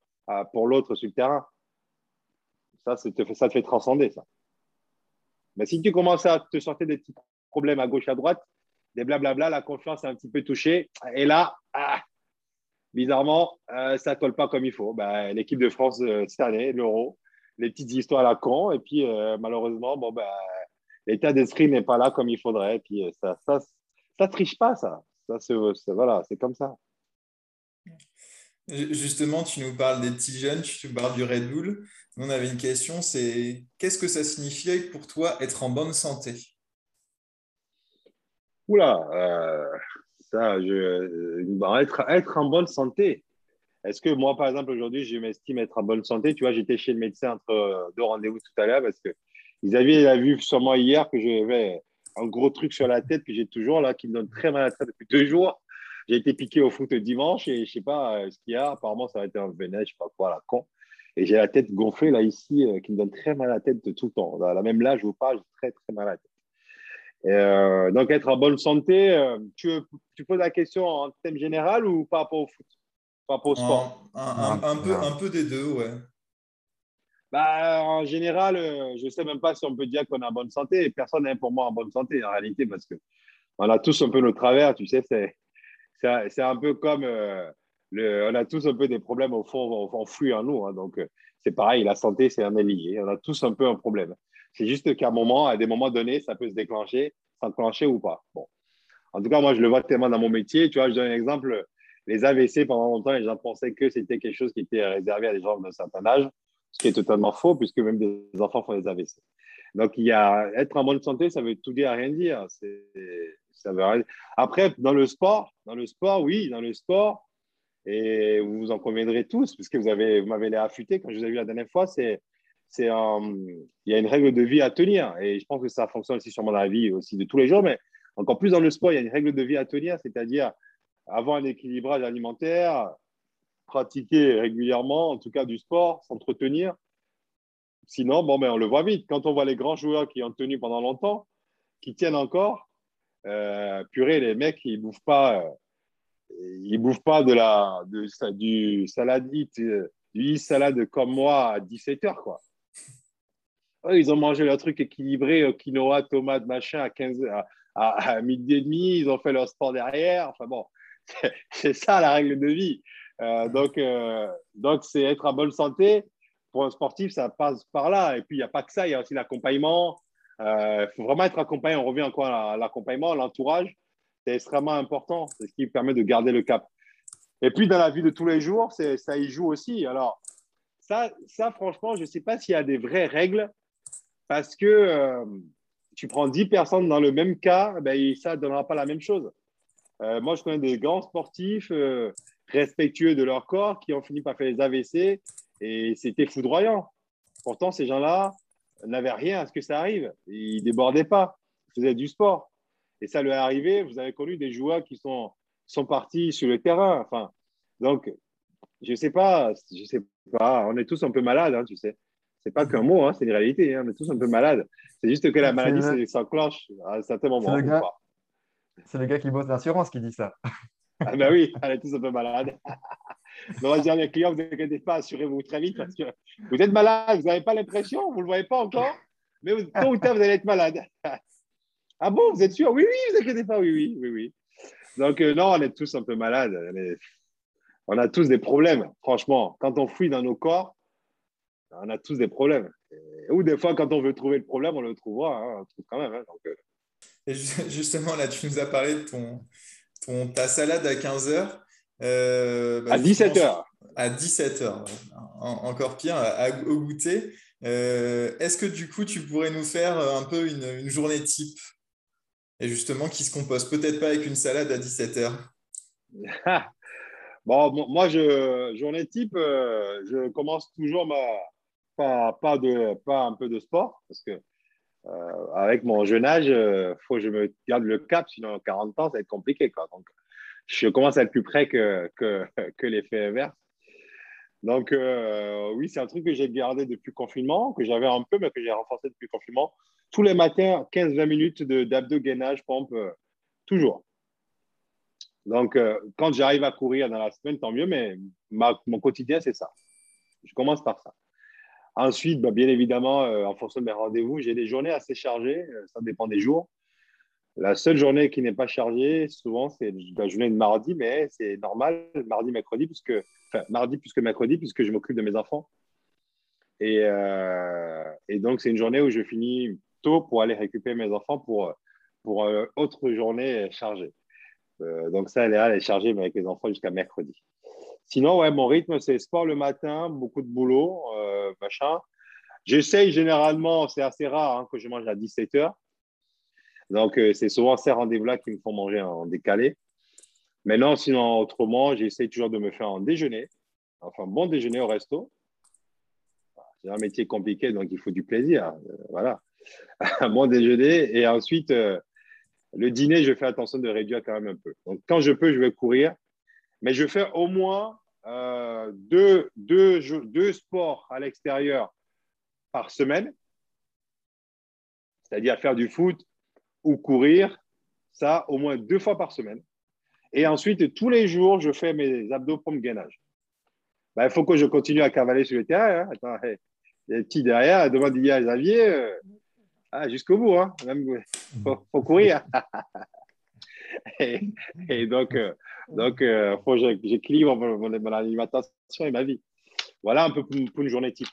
pour l'autre sur le terrain. Ça, ça te fait transcender, ça. Mais si tu commences à te sortir des petits problèmes à gauche, à droite, des blablabla, la confiance est un petit peu touchée. Et là, ah, bizarrement, euh, ça ne colle pas comme il faut. Ben, l'équipe de France euh, cette année, l'Euro, les petites histoires à la con. Et puis, euh, malheureusement, bon, ben, l'état d'esprit n'est pas là comme il faudrait. Et puis, ça, ça, ça triche pas, ça. ça c'est, voilà, c'est comme ça. Justement, tu nous parles des petits jeunes, tu nous parles du Red Bull. On avait une question, c'est qu'est-ce que ça signifiait pour toi être en bonne santé? Oula, euh, je, euh, être, être en bonne santé. Est-ce que moi, par exemple, aujourd'hui, je m'estime être en bonne santé? Tu vois, j'étais chez le médecin entre euh, deux rendez-vous tout à l'heure parce qu'ils avaient vu sur moi hier que j'avais un gros truc sur la tête que j'ai toujours là, qui me donne très mal à la tête depuis deux jours. J'ai été piqué au foot dimanche et je sais pas euh, ce qu'il y a. Apparemment, ça a été un venin, je sais pas quoi, la con. Et j'ai la tête gonflée là ici, qui me donne très mal à la tête tout le temps. La même là, je vous parle, j'ai très très mal à la tête. Euh, donc être en bonne santé, tu, tu, poses la question en thème général ou par rapport au foot, par rapport au sport? Un, peu, un peu des deux, ouais. Bah, en général, je ne sais même pas si on peut dire qu'on est en bonne santé. Personne n'est pour moi en bonne santé en réalité parce que on a tous un peu nos travers, tu sais. C'est c'est un peu comme euh, le, on a tous un peu des problèmes au fond enfouis en nous. Hein, donc, euh, c'est pareil, la santé, c'est un lié. On a tous un peu un problème. C'est juste qu'à un moment, à des moments donnés, ça peut se déclencher, s'enclencher ou pas. Bon. En tout cas, moi, je le vois tellement dans mon métier. Tu vois, je donne un exemple. Les AVC, pendant longtemps, les gens pensaient que c'était quelque chose qui était réservé à des gens d'un certain âge, ce qui est totalement faux, puisque même des enfants font des AVC. Donc, il y a, être en bonne santé, ça veut tout dire à rien dire. Ça veut Après, dans le sport, dans le sport, oui, dans le sport, et vous vous en conviendrez tous, puisque vous, avez, vous m'avez l'air affûté quand je vous ai vu la dernière fois, c'est, il y a une règle de vie à tenir. Et je pense que ça fonctionne aussi sur mon vie aussi de tous les jours, mais encore plus dans le sport, il y a une règle de vie à tenir, c'est-à-dire avoir un équilibrage alimentaire, pratiquer régulièrement, en tout cas du sport, s'entretenir, Sinon, bon, ben, on le voit vite. Quand on voit les grands joueurs qui ont tenu pendant longtemps, qui tiennent encore, euh, purée, les mecs, ils bouffent pas, euh, bouffent pas de la, du saladite, euh, du salade comme moi à 17 heures, quoi. Ils ont mangé leur truc équilibré, quinoa, tomate, machin, à 15 à, midi et demi. Ils ont fait leur sport derrière. Enfin bon, c'est ça la règle de vie. donc, donc c'est être en bonne santé pour un sportif, ça passe par là. Et puis, il n'y a pas que ça, il y a aussi l'accompagnement. Il euh, faut vraiment être accompagné. On revient encore à l'accompagnement, l'entourage. C'est extrêmement important. C'est ce qui permet de garder le cap. Et puis, dans la vie de tous les jours, ça y joue aussi. Alors, ça, ça franchement, je ne sais pas s'il y a des vraies règles parce que euh, tu prends 10 personnes dans le même cas, ben, ça ne donnera pas la même chose. Euh, moi, je connais des grands sportifs respectueux de leur corps qui ont fini par faire les AVC et c'était foudroyant. Pourtant, ces gens-là n'avaient rien à ce que ça arrive. Ils ne débordaient pas. Ils faisaient du sport. Et ça lui est arrivé. Vous avez connu des joueurs qui sont, sont partis sur le terrain. Enfin, donc, je sais sais pas. On est tous un peu malades, hein, tu sais. C'est pas qu'un mot, hein, c'est une réalité. Hein. On est tous un peu malades. C'est juste que la maladie s'enclenche à un certain moment. C'est le, gars qui bosse l'assurance qui dit ça. Ah ben oui, on est tous un peu malades. on va dire à mes clients, vous inquiétez pas, assurez-vous très vite parce que vous êtes malade, vous n'avez pas l'impression, vous ne le voyez pas encore, mais tôt ou tard, vous allez être malade. ah bon, vous êtes sûr? Oui, oui, vous inquiétez pas, oui, oui, oui, oui. Donc, euh, non, on est tous un peu malades. On, a tous des problèmes, franchement. Quand on fouille dans nos corps, on a tous des problèmes. ou des fois, quand on veut trouver le problème, on le trouvera. Hein, on trouve quand même. Hein, euh. Et justement, là, tu nous as parlé de ton, ton ta salade à 15 heures. Euh, bah, à 17h. à 17h, encore pire, au goûter. Euh, est-ce que du coup, tu pourrais nous faire un peu une, journée type? Et justement, qui se compose? Peut-être pas avec une salade à 17h Bon, moi, je, journée type, je commence toujours ma, pas, pas, de, pas un peu de sport, parce que euh, avec mon jeune âge, il faut que je me garde le cap, sinon 40 ans, ça va être compliqué. Quoi. Donc, je commence à être plus près que, que, que l'effet inverse. Donc, euh, oui, c'est un truc que j'ai gardé depuis le confinement, que j'avais un peu, mais que j'ai renforcé depuis le confinement. Tous les matins, 15-20 minutes d'abdos gainage, pompe, euh, toujours. Donc, euh, quand j'arrive à courir dans la semaine, tant mieux, mais mon quotidien, c'est ça. Je commence par ça. Ensuite, bah, bien évidemment, en fonction de mes rendez-vous, j'ai des journées assez chargées, ça dépend des jours. La seule journée qui n'est pas chargée, souvent, c'est la journée de mardi, mais c'est normal, mardi, mercredi, puisque, enfin, mardi plus que mercredi, puisque je m'occupe de mes enfants. Et, euh, et donc, c'est une journée où je finis tôt pour aller récupérer mes enfants pour, pour euh, autre journée chargée. Euh, donc, ça, elle est, chargée avec les enfants jusqu'à mercredi. Sinon, ouais, mon rythme, c'est sport le matin, beaucoup de boulot, machin. J'essaye généralement, c'est assez rare hein, que je mange à 17 heures. Donc, euh, c'est souvent ces rendez-vous-là qui me font manger en décalé. Maintenant, sinon, autrement, j'essaie toujours de me faire un déjeuner, enfin, bon déjeuner au resto. C'est un métier compliqué, donc il faut du plaisir. Euh, voilà. Un bon déjeuner. Et ensuite, euh, le dîner, je fais attention de réduire quand même un peu. Donc, quand je peux, je vais courir. Mais je fais au moins deux, deux, deux sports à l'extérieur par semaine. C'est-à-dire faire du foot, ou courir, ça au moins deux fois par semaine. Et ensuite, tous les jours, je fais mes abdos pour gainage. Ben, il faut que je continue à cavaler sur le terrain. Hein. Attends, il y a des petits derrière, demande à Xavier, euh, ah, jusqu'au bout, hein. faut, courir. et, donc, euh, donc euh, faut que j'équilibre mon, mon, alimentation et ma vie. Voilà un peu pour une journée type.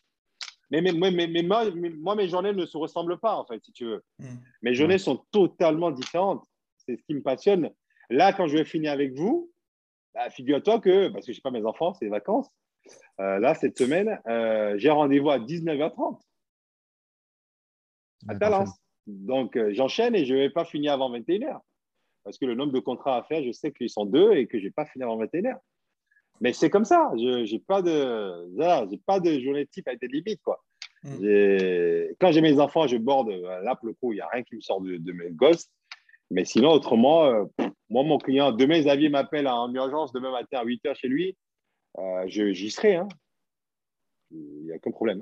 Mais, mais, mais, moi, mes journées ne se ressemblent pas, en fait, si tu veux. Hmm. Mes journées sont totalement différentes. C'est ce qui me passionne. Là, quand je vais finir avec vous, bah, figure-toi que, parce que je sais pas mes enfants, c'est les vacances. Euh, là, cette semaine, euh, j'ai rendez-vous à 19h30 à Talence. Donc, euh, j'enchaîne et je ne vais pas finir avant 21h. Parce que le nombre de contrats à faire, je sais qu'ils sont deux et que je ne vais pas finir avant 21h. Mais c'est comme ça. Je n'ai pas, de, pas de journée type avec des limites. Quoi. Mm. Quand j'ai mes enfants, je borde. Là, pour le coup, il n'y a rien qui me sort de, mes gosses. Mais sinon, autrement, euh, moi, mon client, demain, Xavier m'appelle en urgence, demain matin à 8 h chez lui, euh, j'y serai. Hein. Il n'y a aucun problème.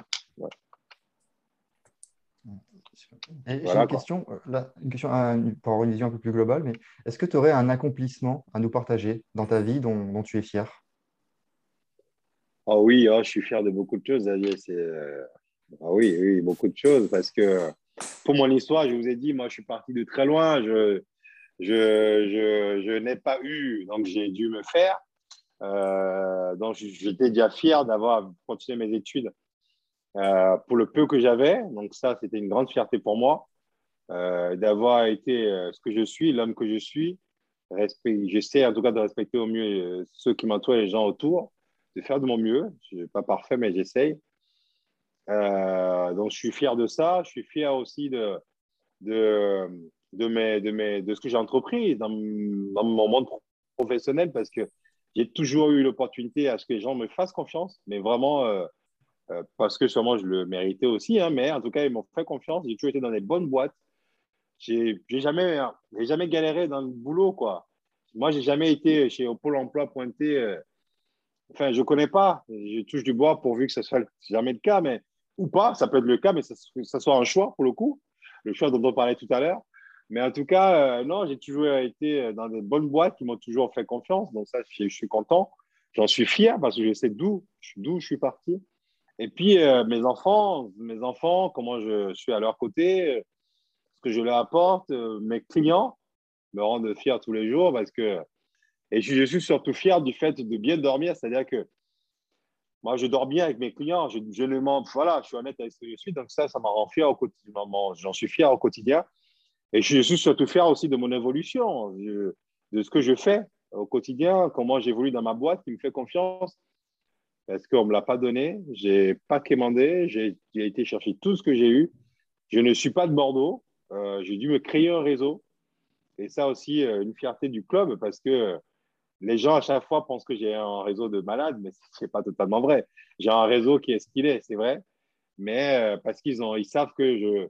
J'ai une, question, euh, une question pour avoir une vision un peu plus globale, mais est-ce que tu aurais un accomplissement à nous partager dans ta vie dont tu es fier? Oh oui, oh, je suis fier de beaucoup de choses, Xavier. Euh, ah oui, oui, beaucoup de choses. Parce que pour mon histoire, je vous ai dit, moi, je suis parti de très loin. Je, je, je, n'ai pas eu, donc j'ai dû me faire. Euh, donc j'étais déjà fier d'avoir continué mes études euh, pour le peu que j'avais. Donc ça, c'était une grande fierté pour moi d'avoir été ce que je suis, l'homme que je suis. J'essaie en tout cas de respecter au mieux ceux qui m'entourent les gens autour de faire de mon mieux. Je ne suis pas parfait, mais j'essaye. Euh, donc, je suis fier de ça. Je suis fier aussi de, de, de ce que j'ai entrepris dans, dans, mon monde professionnel parce que j'ai toujours eu l'opportunité à ce que les gens me fassent confiance, mais vraiment euh, euh, parce que sûrement je le méritais aussi, hein, mais en tout cas, ils m'ont fait confiance. J'ai toujours été dans des bonnes boîtes. J'ai jamais, jamais galéré dans le boulot, quoi. Moi, j'ai jamais été chez Pôle emploi pointé Enfin, je ne connais pas. Je touche du bois pourvu que ce soit jamais le cas, mais ou pas. Ça peut être le cas, mais que ça soit un choix pour le coup. Le choix dont on parlait tout à l'heure. Mais en tout cas, euh, non, j'ai toujours été dans des bonnes boîtes qui m'ont toujours fait confiance. Donc ça, je, suis content. J'en suis fier parce que je sais d'où je suis parti. Et puis euh, mes enfants, mes enfants, comment je suis à leur côté, ce que je leur apporte, euh, mes clients me rendent fier tous les jours parce que et je, suis surtout fier du fait de bien dormir, c'est-à-dire que moi, je dors bien avec mes clients. Je, ne mens, voilà, je suis honnête avec ce que je suis. Donc ça, ça m'en rend fier au quotidien. J'en suis fier au quotidien. Et je suis surtout fier aussi de mon évolution, de ce que je fais au quotidien, comment j'évolue dans ma boîte, qui me fait confiance. Parce qu'on ne me l'a pas donné. Je n'ai pas quémandé. J'ai été chercher tout ce que j'ai eu. Je ne suis pas de Bordeaux. Euh, j'ai dû me créer un réseau. Et ça aussi, euh, une fierté du club parce que les gens à chaque fois pensent que j'ai un réseau de malades, mais ce n'est pas totalement vrai. J'ai un réseau qui est ce qu'il est, c'est vrai. Mais euh, parce qu'ils ils savent que je.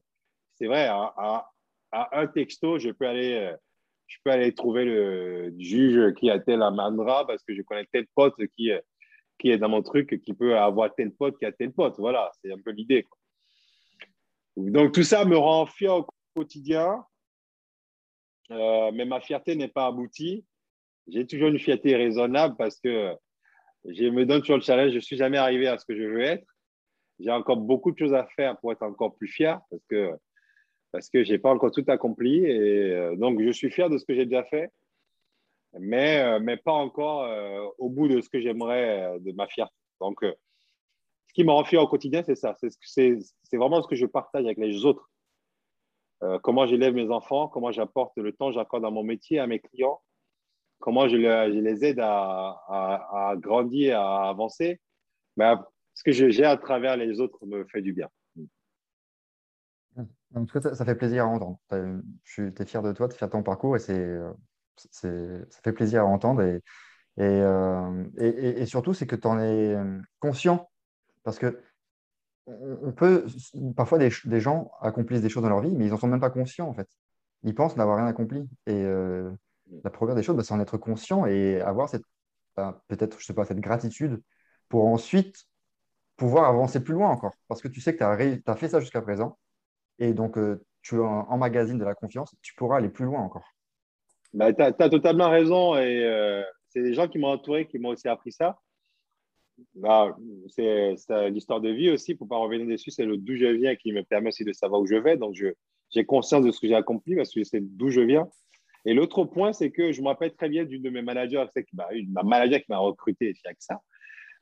C'est vrai, à, un texto, je peux aller. je peux aller trouver le juge qui a tel Mandra parce que je connais tel pote qui, qui est dans mon truc, qui peut avoir tel pote qui a tel pote. Voilà, c'est un peu l'idée. Donc tout ça me rend fier au quotidien, euh, mais ma fierté n'est pas aboutie. J'ai toujours une fierté raisonnable parce que je me donne toujours le challenge. Je ne suis jamais arrivé à ce que je veux être. J'ai encore beaucoup de choses à faire pour être encore plus fier parce que, parce que je n'ai pas encore tout accompli. Et euh, donc, je suis fier de ce que j'ai déjà fait mais, euh, mais pas encore euh, au bout de ce que j'aimerais euh, de ma fierté. Donc, ce qui me rend fier au quotidien, c'est ça. C'est vraiment ce que je partage avec les autres. comment j'élève mes enfants, comment j'apporte le temps, j'accorde à mon métier, à mes clients, comment je, les aide à, à, grandir, à avancer. Ben, ce que j'ai à travers les autres me fait du bien. En tout cas, ça, fait plaisir à entendre. Tu es fier de toi, tu es fier de ton parcours et c'est ça fait plaisir à entendre. Et, euh, et, et, surtout, c'est que tu en es euh, conscient. Parce que on peut, parfois, des, des, gens accomplissent des choses dans leur vie, mais ils n'en sont même pas conscients, en fait. Ils pensent n'avoir rien accompli. Et euh, la première des choses, bah, c'est en être conscient et avoir cette, bah, peut-être, je sais pas, cette gratitude pour ensuite pouvoir avancer plus loin encore. Parce que tu sais que tu as, fait ça jusqu'à présent. Et donc, tu emmagasines de la confiance, tu pourras aller plus loin encore. Bah, tu as, totalement raison. Et euh, c'est des gens qui m'ont entouré qui m'ont aussi appris ça. Bah, c'est l'histoire de vie aussi, pour ne pas revenir dessus, c'est le d'où je viens qui me permet aussi de savoir où je vais. Donc, j'ai conscience de ce que j'ai accompli parce que c'est d'où je viens. Et l'autre point, c'est que je me rappelle très bien d'une de mes managers, c'est ma manager qui m'a recruté, c'est que ça,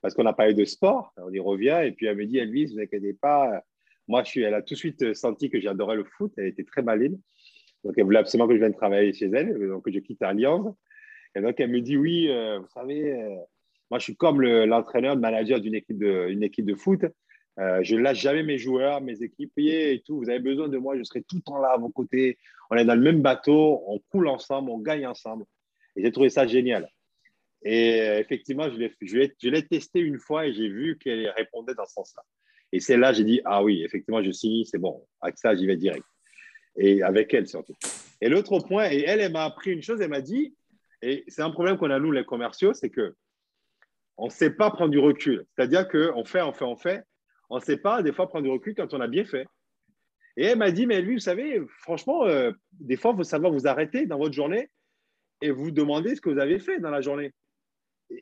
parce qu'on a parlé de sport, on y revient, et puis elle me dit, Elvis, vous inquiétez pas, moi, je suis, elle a tout de suite senti que j'adorais le foot, elle était très maline. Donc, elle voulait absolument que je vienne travailler chez elle, donc que je quitte Allianz. Et donc, elle me dit Oui, euh, vous savez, euh, moi, je suis comme l'entraîneur, le, manager d'une équipe, de, équipe de foot. Euh, je ne lâche jamais mes joueurs, mes équipiers et tout. Vous avez besoin de moi, je serai tout le temps là à vos côtés. On est dans le même bateau, on coule ensemble, on gagne ensemble. Et j'ai trouvé ça génial. Et effectivement, je l'ai testé une fois et j'ai vu qu'elle répondait dans ce sens-là. Et c'est là, j'ai dit, ah oui, effectivement, je signe, c'est bon. Avec ça, j'y vais direct et avec elle surtout. Et l'autre point, et elle, elle m'a appris une chose, elle m'a dit, et c'est un problème qu'on a nous les commerciaux, c'est que on ne sait pas prendre du recul. C'est-à-dire qu'on fait, on fait, on fait. On ne sait pas des fois prendre du recul quand on a bien fait. Et elle m'a dit, mais lui, vous savez, franchement, euh, des fois, il faut savoir vous arrêter dans votre journée et vous demander ce que vous avez fait dans la journée.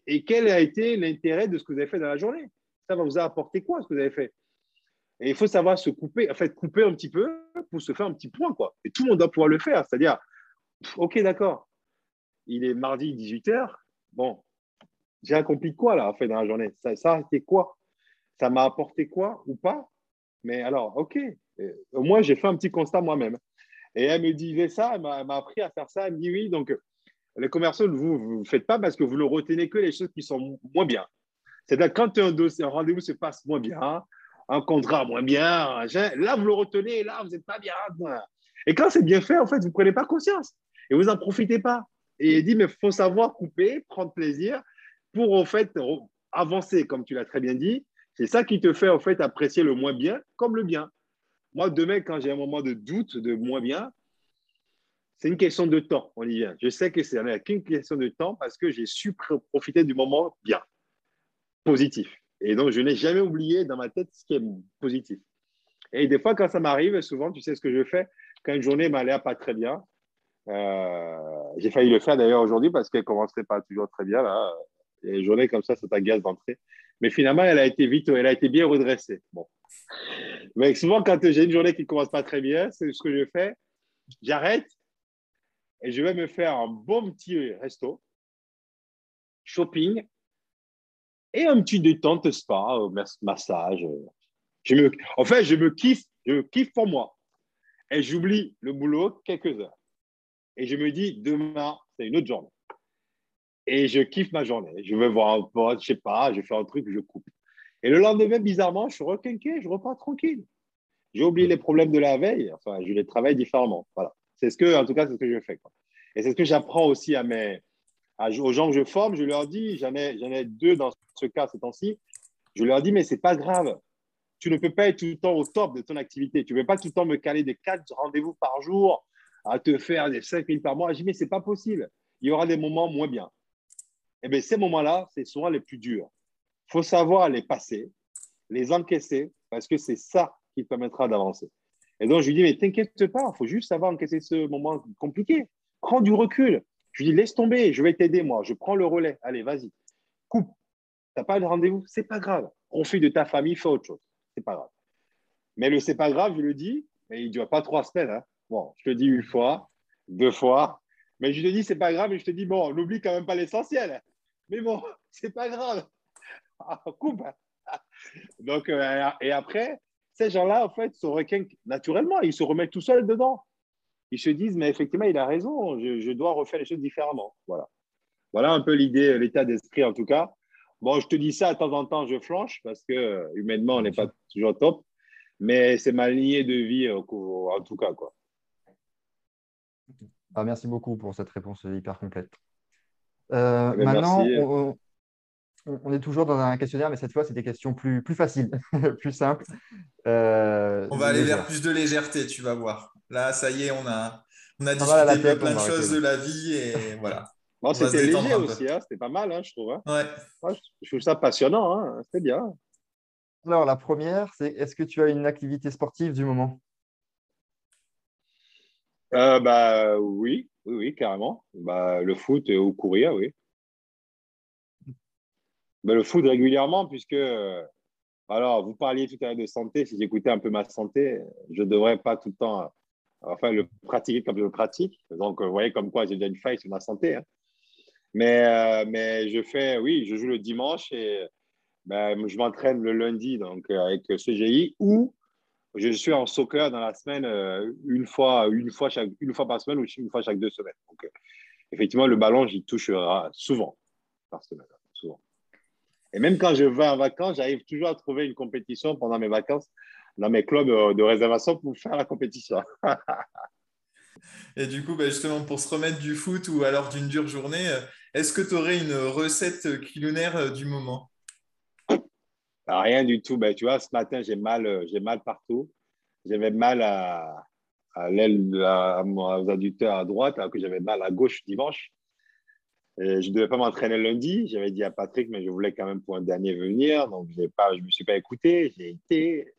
Et quel a été l'intérêt de ce que vous avez fait dans la journée? Ça va vous apporter quoi, ce que vous avez fait? Et il faut savoir se couper, en fait, couper un petit peu pour se faire un petit point, quoi. Et tout le monde doit pouvoir le faire. C'est-à-dire, OK, d'accord, il est mardi 18h. Bon, j'ai accompli quoi, là, en fait, dans la journée? Ça, a été quoi? Ça m'a apporté quoi ou pas? Mais alors, OK, au moins, j'ai fait un petit constat moi-même. Et elle me disait ça, elle m'a appris à faire ça. Elle me dit oui, donc les commerciaux, vous ne faites pas parce que vous ne retenez que les choses qui sont moins bien. C'est-à-dire, quand un, un rendez-vous se passe moins bien, un contrat moins bien. Là, vous le retenez, là, vous n'êtes pas bien. Et quand c'est bien fait, en fait, vous ne prenez pas conscience et vous n'en profitez pas. Et il dit, mais il faut savoir couper, prendre plaisir pour, en fait, avancer, comme tu l'as très bien dit. C'est ça qui te fait, en fait, apprécier le moins bien comme le bien. Moi, demain, quand j'ai un moment de doute, de moins bien, c'est une question de temps, on y vient. Je sais que c'est qu'une question de temps parce que j'ai su profiter du moment bien, positif. Et donc, je n'ai jamais oublié dans ma tête ce qui est positif. Et des fois, quand ça m'arrive, souvent, tu sais ce que je fais, quand une journée m'allait pas très bien, euh, j'ai failli le faire d'ailleurs aujourd'hui parce qu'elle ne commençait pas toujours très bien. Là. Une journée comme ça, ça t'agace d'entrée. Mais finalement, elle a été vite, elle a été bien redressée. Bon. Mais souvent, quand j'ai une journée qui ne commence pas très bien, c'est ce que je fais. J'arrête et je vais me faire un bon petit resto, shopping, et un petit détente spa, euh, massage. Euh. Je me, en fait, je me kiffe, je kiffe pour moi. Et j'oublie le boulot quelques heures. Et je me dis, demain, c'est une autre journée. et je kiffe ma journée. Je vais voir un pote, je sais pas, je fais un truc, je coupe. Et le lendemain, bizarrement, je suis requinqué, je repars tranquille. J'ai oublié les problèmes de la veille, enfin, je les travaille différemment. Voilà. C'est ce que, en tout cas, c'est ce que je fais. Et c'est ce que j'apprends aussi à mes, aux gens que je forme. Je leur dis, j'en ai, deux dans ce cas ces temps-ci. Je leur dis, mais c'est pas grave. Tu ne peux pas être tout le temps au top de ton activité. Tu ne peux pas tout le temps me caler des quatre rendez-vous par jour à te faire des 5 000 par mois. Je dis, mais ce n'est pas possible. Il y aura des moments moins bien. Et eh bien, ces moments-là, c'est souvent les plus durs. Il faut savoir les passer, les encaisser, parce que c'est ça qui te permettra d'avancer. Et donc, je lui dis, mais t'inquiète pas, il faut juste savoir encaisser ce moment compliqué. Prends du recul. Je lui dis, laisse tomber, je vais t'aider, moi. Je prends le relais. Allez, vas-y. Coupe. Tu n'as pas de rendez-vous, c'est pas grave. Profite de ta famille, fais autre chose. C'est pas grave. Mais le c'est pas grave, je le dis, mais il ne dure pas trois semaines. Hein. Bon, je te dis une fois, deux fois, mais je te dis c'est pas grave et je te dis bon, n'oublie quand même pas l'essentiel. Mais bon, c'est pas grave. Ah, coupe. Donc, euh, et après, ces gens-là, en fait, se requinquent naturellement. Ils se remettent tout seuls dedans. Ils se disent, mais effectivement, il a raison, je, dois refaire les choses différemment. Voilà. Voilà un peu l'idée, l'état d'esprit en tout cas. Bon, je te dis ça, de temps en temps, je flanche parce que humainement, on n'est pas toujours top. Mais c'est ma lignée de vie euh, en tout cas. Quoi. Ah, merci beaucoup pour cette réponse hyper complète. Euh, eh ben, maintenant, on, est toujours dans un questionnaire, mais cette fois, c'est des questions plus, plus faciles, plus simples. Euh, on va aller vers plus de légèreté, tu vas voir. Là, ça y est, on a, on a discuté plein de choses de la vie et voilà. c'était léger aussi, hein. c'était pas mal, hein, je trouve. Hein. Ouais. je trouve ça passionnant, c'était bien. Alors, la première, c'est est-ce que tu as une activité sportive du moment? Euh, bah, oui, oui, oui, carrément. Bah, le foot ou courir, oui. Bah, le foot régulièrement, puisque. Alors, vous parliez tout à l'heure de santé. Si j'écoutais un peu ma santé, je ne devrais pas tout le temps enfin, le pratiquer comme je le pratique. Donc, vous voyez comme quoi j'ai déjà une faille sur ma santé. Hein. Mais, euh, mais je fais, oui, je joue le dimanche et ben, je m'entraîne le lundi donc, avec CGI ou je suis en soccer dans la semaine euh, une, fois, une, fois chaque, une fois par semaine ou une fois chaque deux semaines. Donc, euh, effectivement, le ballon, j'y touche souvent par semaine. Souvent. Et même quand je vais en vacances, j'arrive toujours à trouver une compétition pendant mes vacances dans mes clubs euh, de réservation pour faire la compétition. Et du coup, bah, justement, pour se remettre du foot ou alors d'une dure journée, est-ce que tu aurais une recette culinaire du moment? Rien du tout. Ben, tu vois, ce matin, j'ai mal, euh, j'ai mal partout. J'avais mal à, à l'aile, aux adducteurs à droite, alors que j'avais mal à gauche dimanche. Et je ne devais pas m'entraîner lundi. J'avais dit à Patrick, mais je voulais quand même pour un dernier venir. Donc, pas, je ne me suis pas écouté. J'ai été.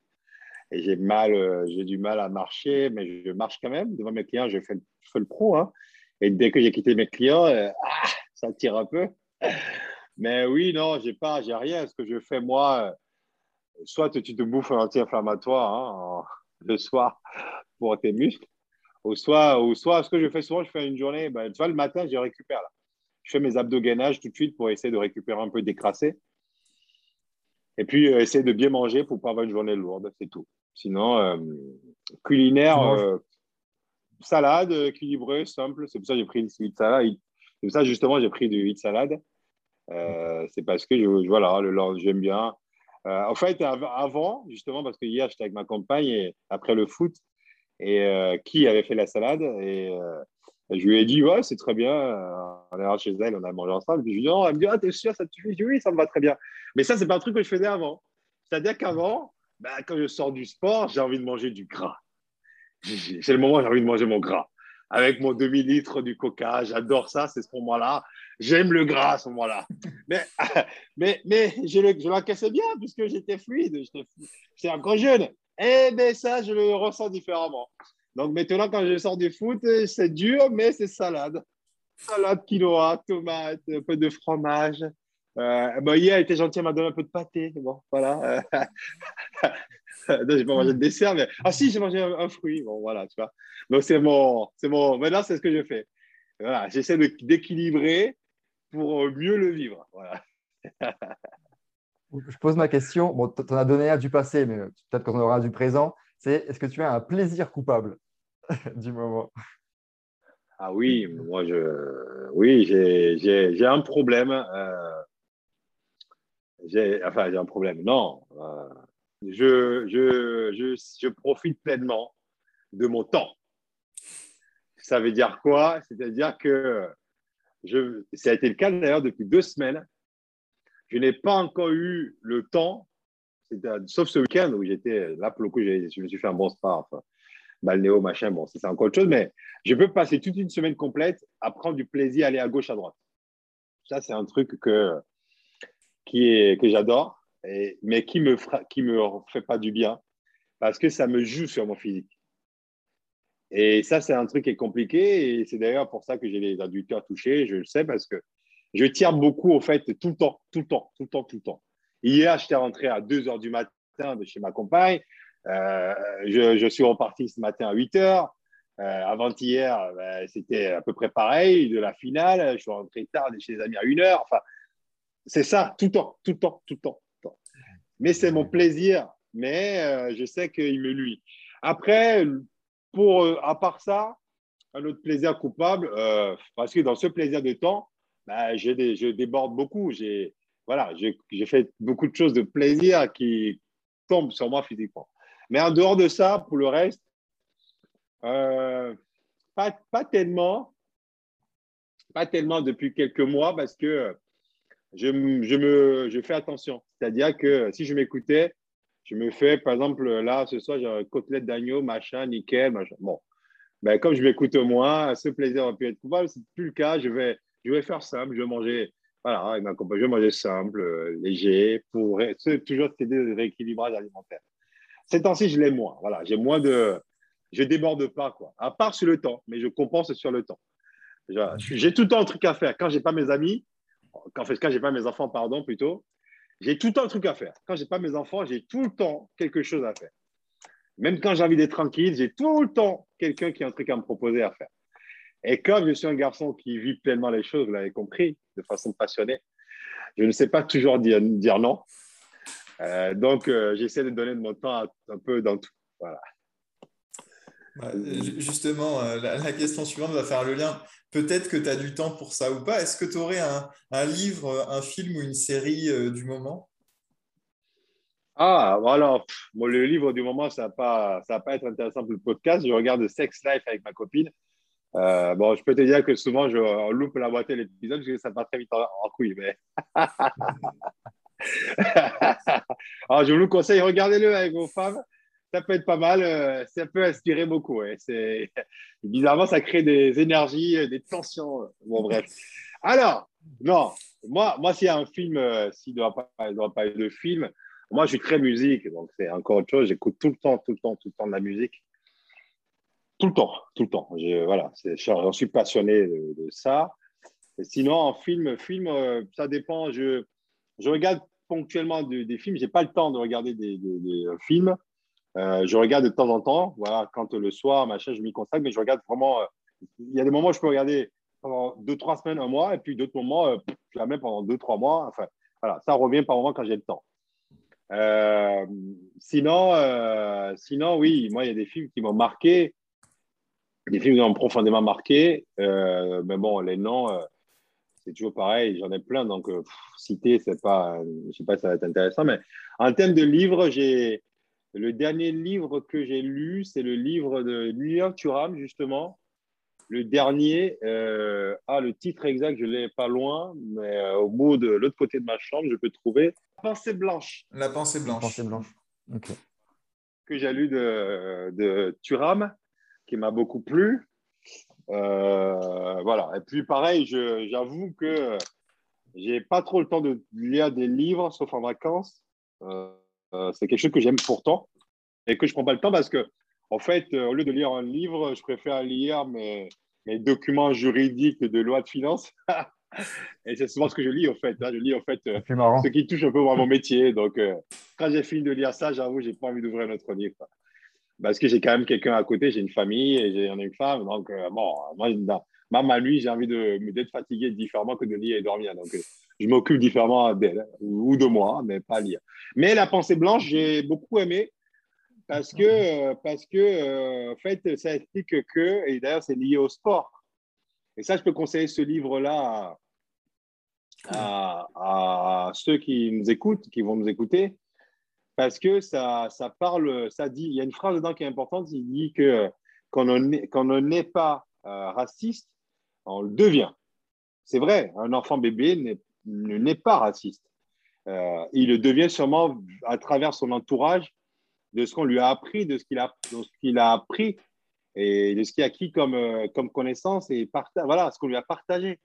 Et j'ai mal, euh, j'ai du mal à marcher, mais je marche quand même. Devant mes clients, je fais, le pro. Hein. Et dès que j'ai quitté mes clients, euh, ah, ça tire un peu. Mais oui, non, j'ai pas, j'ai rien. Ce que je fais, moi, soit tu te bouffes un anti-inflammatoire hein, le soir pour tes muscles, ou soit, ou soit ce que je fais souvent, je fais une journée, ben, tu vois, le matin, je récupère. Je fais mes abdos-gainage tout de suite pour essayer de récupérer un peu décrassé. Et puis, euh, essayer de bien manger pour pas avoir une journée lourde, c'est tout. Sinon, euh, culinaire, euh, salade équilibrée, simple. C'est pour ça que j'ai pris une salade. C'est pour ça, justement, j'ai pris du hit salade. c'est parce que je, voilà, le j'aime bien. Euh, en fait, avant, justement, parce que hier, j'étais avec ma compagne et après le foot, et euh, qui avait fait la salade, et euh, je lui ai dit, ouais, c'est très bien. on est chez elle, on a mangé ensemble. Puis je lui ai dit, non, elle me dit, ah, t'es sûr, ça te suffit? Je lui oui, ça me va très bien. Mais ça, c'est pas un truc que je faisais avant. C'est-à-dire qu'avant, bah, quand je sors du sport, j'ai envie de manger du gras. C'est le moment où j'ai envie de manger mon gras avec mon demi-litre du coca. J'adore ça, c'est ce moment-là. J'aime le gras à ce moment-là. Mais, mais, mais je, l'encaissais bien puisque j'étais fluide, j'étais encore jeune. Et eh bien ça, je le ressens différemment. Donc maintenant, quand je sors du foot, c'est dur, mais c'est salade. Salade quinoa, tomate, un peu de fromage. Euh, hier, elle était gentille, elle m'a donné un peu de pâté. Bon, voilà. non, j'ai pas mangé de dessert, mais ah si, j'ai mangé un, fruit. Bon, voilà, tu vois. Donc c'est mon, mon. Maintenant, c'est ce que je fais. Voilà, j'essaie d'équilibrer pour mieux le vivre. Voilà. je pose ma question. Bon, tu en as donné un du passé, mais peut-être qu'on aura du présent. C'est est-ce que tu as un plaisir coupable? du moment Ah oui, moi, je, oui, j'ai un problème. Euh, enfin, j'ai un problème. Non, euh, je, je, je, je profite pleinement de mon temps. Ça veut dire quoi? C'est-à-dire que je, ça a été le cas d'ailleurs depuis deux semaines. Je n'ai pas encore eu le temps, sauf ce week-end où j'étais là pour le coup, je me suis fait un bon spa, balnéo, machin, bon, c'est encore autre chose, mais je peux passer toute une semaine complète à prendre du plaisir à aller à gauche, à droite. Ça, c'est un truc que, que j'adore, mais qui me, qui me fait pas du bien parce que ça me joue sur mon physique. Et ça, c'est un truc qui est compliqué. Et c'est d'ailleurs pour ça que j'ai les adducteurs touchés. Je le sais parce que je tire beaucoup, au fait, tout le temps, tout le temps, tout le temps, tout le temps. Hier, j'étais rentré à 2 h du matin de chez ma compagne. Euh, je, suis reparti ce matin à 8 h. Euh, Avant-hier, ben, c'était à peu près pareil, de la finale. Je suis rentré tard chez les amis à 1 h. Enfin, c'est ça, tout le temps, tout le temps, tout le temps. Mais c'est mon plaisir, mais euh, je sais qu'il me nuit. Après, pour, euh, à part ça, un autre plaisir coupable, euh, parce que dans ce plaisir de temps, bah, je déborde beaucoup. J'ai voilà, fait beaucoup de choses de plaisir qui tombent sur moi physiquement. Mais en dehors de ça, pour le reste, euh, pas, tellement. Pas tellement depuis quelques mois parce que je, je, me, je fais attention. C'est-à-dire que si je m'écoutais, je me fais, par exemple, là, ce soir, j'ai côtelette d'agneau, machin, nickel, machin. Bon, ben, comme je m'écoute moins, ce plaisir aurait pu être coupable. Ce n'est plus le cas. Je vais, je vais faire simple. Je vais manger, voilà, je vais manger simple, euh, léger, pour toujours t'aider de rééquilibrage alimentaire. Ces temps-ci, je l'ai moins. Voilà, j'ai moins de. Je déborde pas, quoi. À part sur le temps, mais je compense sur le temps. J'ai tout le temps un truc à faire. Quand j'ai pas mes amis, quand, quand j'ai pas mes enfants, pardon, plutôt, j'ai tout le temps un truc à faire. Quand je n'ai pas mes enfants, j'ai tout le temps quelque chose à faire. Même quand j'ai envie d'être tranquille, j'ai tout le temps quelqu'un qui a un truc à me proposer à faire. Et comme je suis un garçon qui vit pleinement les choses, vous l'avez compris, de façon passionnée, je ne sais pas toujours dire non. Euh, donc, euh, j'essaie de donner de mon temps un peu dans tout. Voilà. Justement, euh, la, question suivante va faire le lien. Peut-être que tu as du temps pour ça ou pas. Est-ce que tu aurais un, livre, un film ou une série du moment? Ah, voilà. le livre du moment, ça ne va, va, pas être intéressant pour le podcast. Je regarde Sex Life avec ma copine. Euh, bon, je peux te dire que souvent, je loupe la moitié de l'épisode parce que ça va très vite en, couille. Mais... Alors, je vous le conseille, regardez-le avec vos femmes ça peut être pas mal. Euh, ça peut inspirer beaucoup. Bizarrement, ça crée des énergies, euh, des tensions. Bon, bref. Alors, non, moi, moi, s'il y a un film, euh, s'il ne doit pas, doit pas de film, moi, je suis très musique, donc c'est encore autre chose. J'écoute tout le temps, tout le temps, tout le temps de la musique. Tout le temps, tout le temps. Je, voilà, j'en suis passionné de, ça. sinon, en film, film, ça dépend. Je, je regarde ponctuellement des films. Je n'ai pas le temps de regarder des films. Euh, je regarde de temps en temps, voilà, quand le soir, machin, je m'y consacre, mais je regarde vraiment. Euh, il y a des moments où je peux regarder pendant deux, trois semaines, un mois, et puis d'autres moments, euh, jamais pendant deux, trois mois. Enfin, voilà, ça revient par moment quand j'ai le temps. sinon, sinon, oui, moi, il y a des films qui m'ont marqué, des films qui m'ont profondément marqué, mais bon, les noms, c'est toujours pareil, j'en ai plein, donc citer, c'est pas, je sais pas si ça va être intéressant, mais en termes de livres, j'ai le dernier livre que j'ai lu, c'est le livre de Lilian Thuram, justement. Le dernier, euh, ah, le titre exact, je ne l'ai pas loin, mais euh, au bout de l'autre côté de ma chambre, je peux trouver La pensée blanche. La pensée blanche. La pensée blanche. Ok. Que j'ai lu de, de Thuram, qui m'a beaucoup plu. Euh, voilà. Et puis, pareil, j'avoue que j'ai pas trop le temps de lire des livres, sauf en vacances. Euh, c'est quelque chose que j'aime pourtant et que je ne prends pas le temps parce que, en fait, euh, au lieu de lire un livre, je préfère lire mes, mes documents juridiques de loi de finances. et c'est souvent ce que je lis, en fait. Hein. Je lis, en fait, euh, ce qui touche un peu à mon métier. Donc, quand j'ai fini de lire ça, j'avoue, je n'ai pas envie d'ouvrir un autre livre. Parce que j'ai quand même quelqu'un à côté, j'ai une famille et j'ai une femme. Donc, bon, moi, même à lui, j'ai envie d'être fatigué différemment que de lire et dormir. Donc, je m'occupe différemment d'elle ou de moi, mais pas lire. Mais la pensée blanche, j'ai beaucoup aimé parce que, parce que euh, en fait, ça explique que, et d'ailleurs, c'est lié au sport. Et ça, je peux conseiller ce livre-là à, à, ceux qui nous écoutent, qui vont nous écouter, parce que ça, ça parle, ça dit, il y a une phrase dedans qui est importante, il dit que quand on n'est pas euh, raciste, on le devient. C'est vrai, un enfant bébé n'est pas raciste. Euh, il le devient sûrement à travers son entourage, de ce qu'on lui a appris, de ce qu'il a, qu'il a appris et de ce qu'il a acquis comme, euh, comme connaissance et voilà, ce qu'on lui a partagé.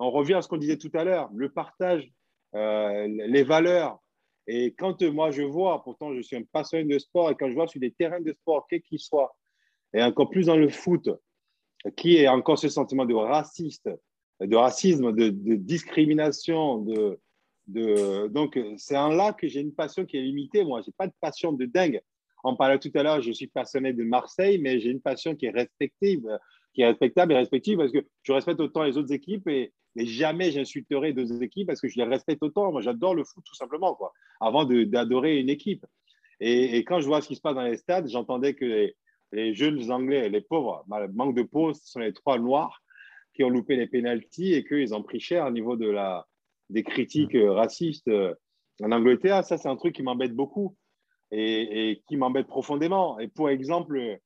On revient à ce qu'on disait tout à l'heure, le partage, les valeurs, et quand euh, moi je vois, pourtant je suis un passionné de sport, et quand je vois sur des terrains de sport, quels qu'ils soient, et encore plus dans le foot, qui est encore ce sentiment de racisme, de, discrimination, de, donc c'est un là que j'ai une passion qui est limitée. Moi, j'ai pas de passion de dingue. On parlait tout à l'heure, je suis passionné de Marseille, mais j'ai une passion qui est respective, qui est respectable et respective parce que je respecte autant les autres équipes et, mais jamais j'insulterai deux équipes parce que je les respecte autant. Moi, j'adore le foot tout simplement, quoi, avant d'adorer une équipe. Et, quand je vois ce qui se passe dans les stades, j'entendais que les, jeunes Anglais, les pauvres, manque de peau, ce sont les trois noirs qui ont loupé les pénalties et qu'ils ont pris cher au niveau de la, des critiques mmh. racistes euh, en Angleterre. Ça, c'est un truc qui m'embête beaucoup et, qui m'embête profondément. Et pour exemple, euh,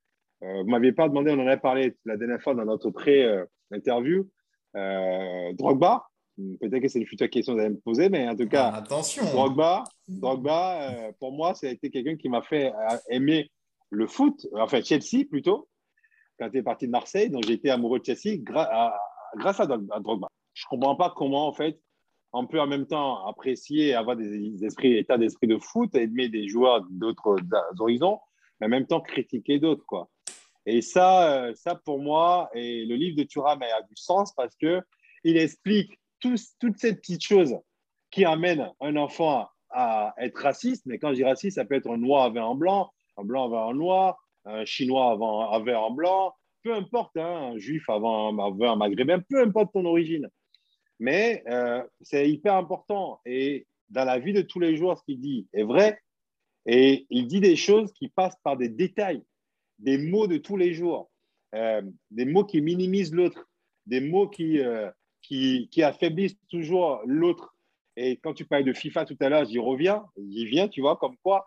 vous ne m'aviez pas demandé, on en a parlé la dernière fois dans notre pré-interview, euh, Drogba, peut-être que c'est une future question que vous allez me poser, mais en tout cas, ah, attention. Drogba, Drogba euh, pour moi, ça a été quelqu'un qui m'a fait euh, aimer le foot, enfin Chelsea plutôt, quand il est parti de Marseille. Donc j'ai été amoureux de Chelsea grâce à, Drogba. Je ne comprends pas comment, en fait, on peut en même temps apprécier, avoir des esprits, états d'esprit de foot, aimer des joueurs d'autres horizons, mais en même temps critiquer d'autres, quoi. Et ça, euh, ça pour moi, et le livre de Thuram a du sens parce que il explique toutes ces petites choses qui amènent un enfant à être raciste. Mais quand je dis raciste, ça peut être un noir avec un blanc, un blanc avec un noir, un chinois avec un blanc, peu importe, hein, un juif avant, un maghrébin, peu importe ton origine. Mais euh, c'est hyper important. Et dans la vie de tous les jours, ce qu'il dit est vrai. Et il dit des choses qui passent par des détails des mots de tous les jours, euh, des mots qui minimisent l'autre, des mots qui, euh, qui, qui, affaiblissent toujours l'autre. Et quand tu parlais de FIFA tout à l'heure, j'y reviens, j'y viens, tu vois, comme quoi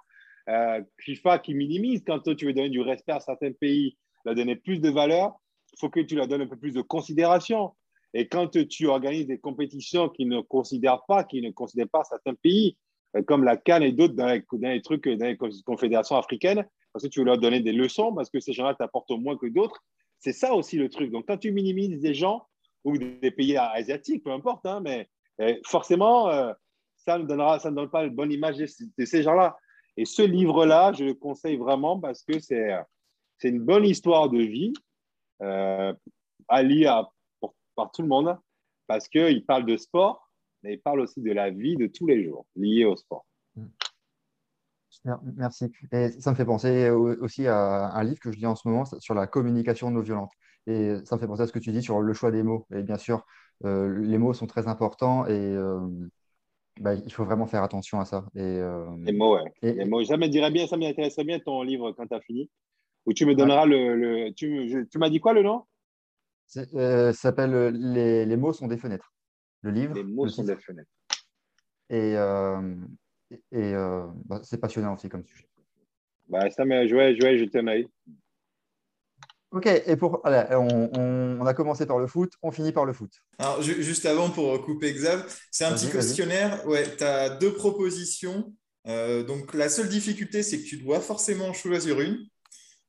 euh, FIFA qui minimise, quand tu veux donner du respect à certains pays, leur donner plus de valeur, il faut que tu leur donnes un peu plus de considération. Et quand tu organises des compétitions qui ne considèrent pas, qui ne considèrent pas certains pays, comme la Cannes et d'autres dans, dans, les trucs, dans les confédérations africaines, parce que tu veux leur donner des leçons, parce que ces gens-là t'apportent moins que d'autres. C'est ça aussi le truc. Donc, quand tu minimises des gens ou des pays asiatiques, peu importe, hein, mais forcément, euh, ça, ne donnera, ça ne donne pas une bonne image de, ces gens-là. Et ce livre-là, je le conseille vraiment parce que c'est, c'est une bonne histoire de vie euh, à lire par tout le monde parce qu'il parle de sport, mais il parle aussi de la vie de tous les jours liée au sport. Merci. Et ça me fait penser aussi à un livre que je lis en ce moment sur la communication non violente. Et ça me fait penser à ce que tu dis sur le choix des mots. Et bien sûr, euh, les mots sont très importants et euh, bah, il faut vraiment faire attention à ça. Et, euh, les mots, oui. Les mots. Ça me dirait bien, ça m'intéresserait bien ton livre quand tu as fini. Ou tu me donneras le. tu, tu m'as dit quoi le nom? Ça s'appelle les, les, mots sont des fenêtres. Le livre. Les mots sont des fenêtres. Et, et euh, bah, c'est passionnant aussi comme sujet. Bah, ça m'a joué, joué, jeter un. Ok, et pour, on, a commencé par le foot, on finit par le foot. Alors, juste avant, pour couper Xav, c'est un petit questionnaire. Ouais, tu as deux propositions. Euh, donc, la seule difficulté, c'est que tu dois forcément choisir une.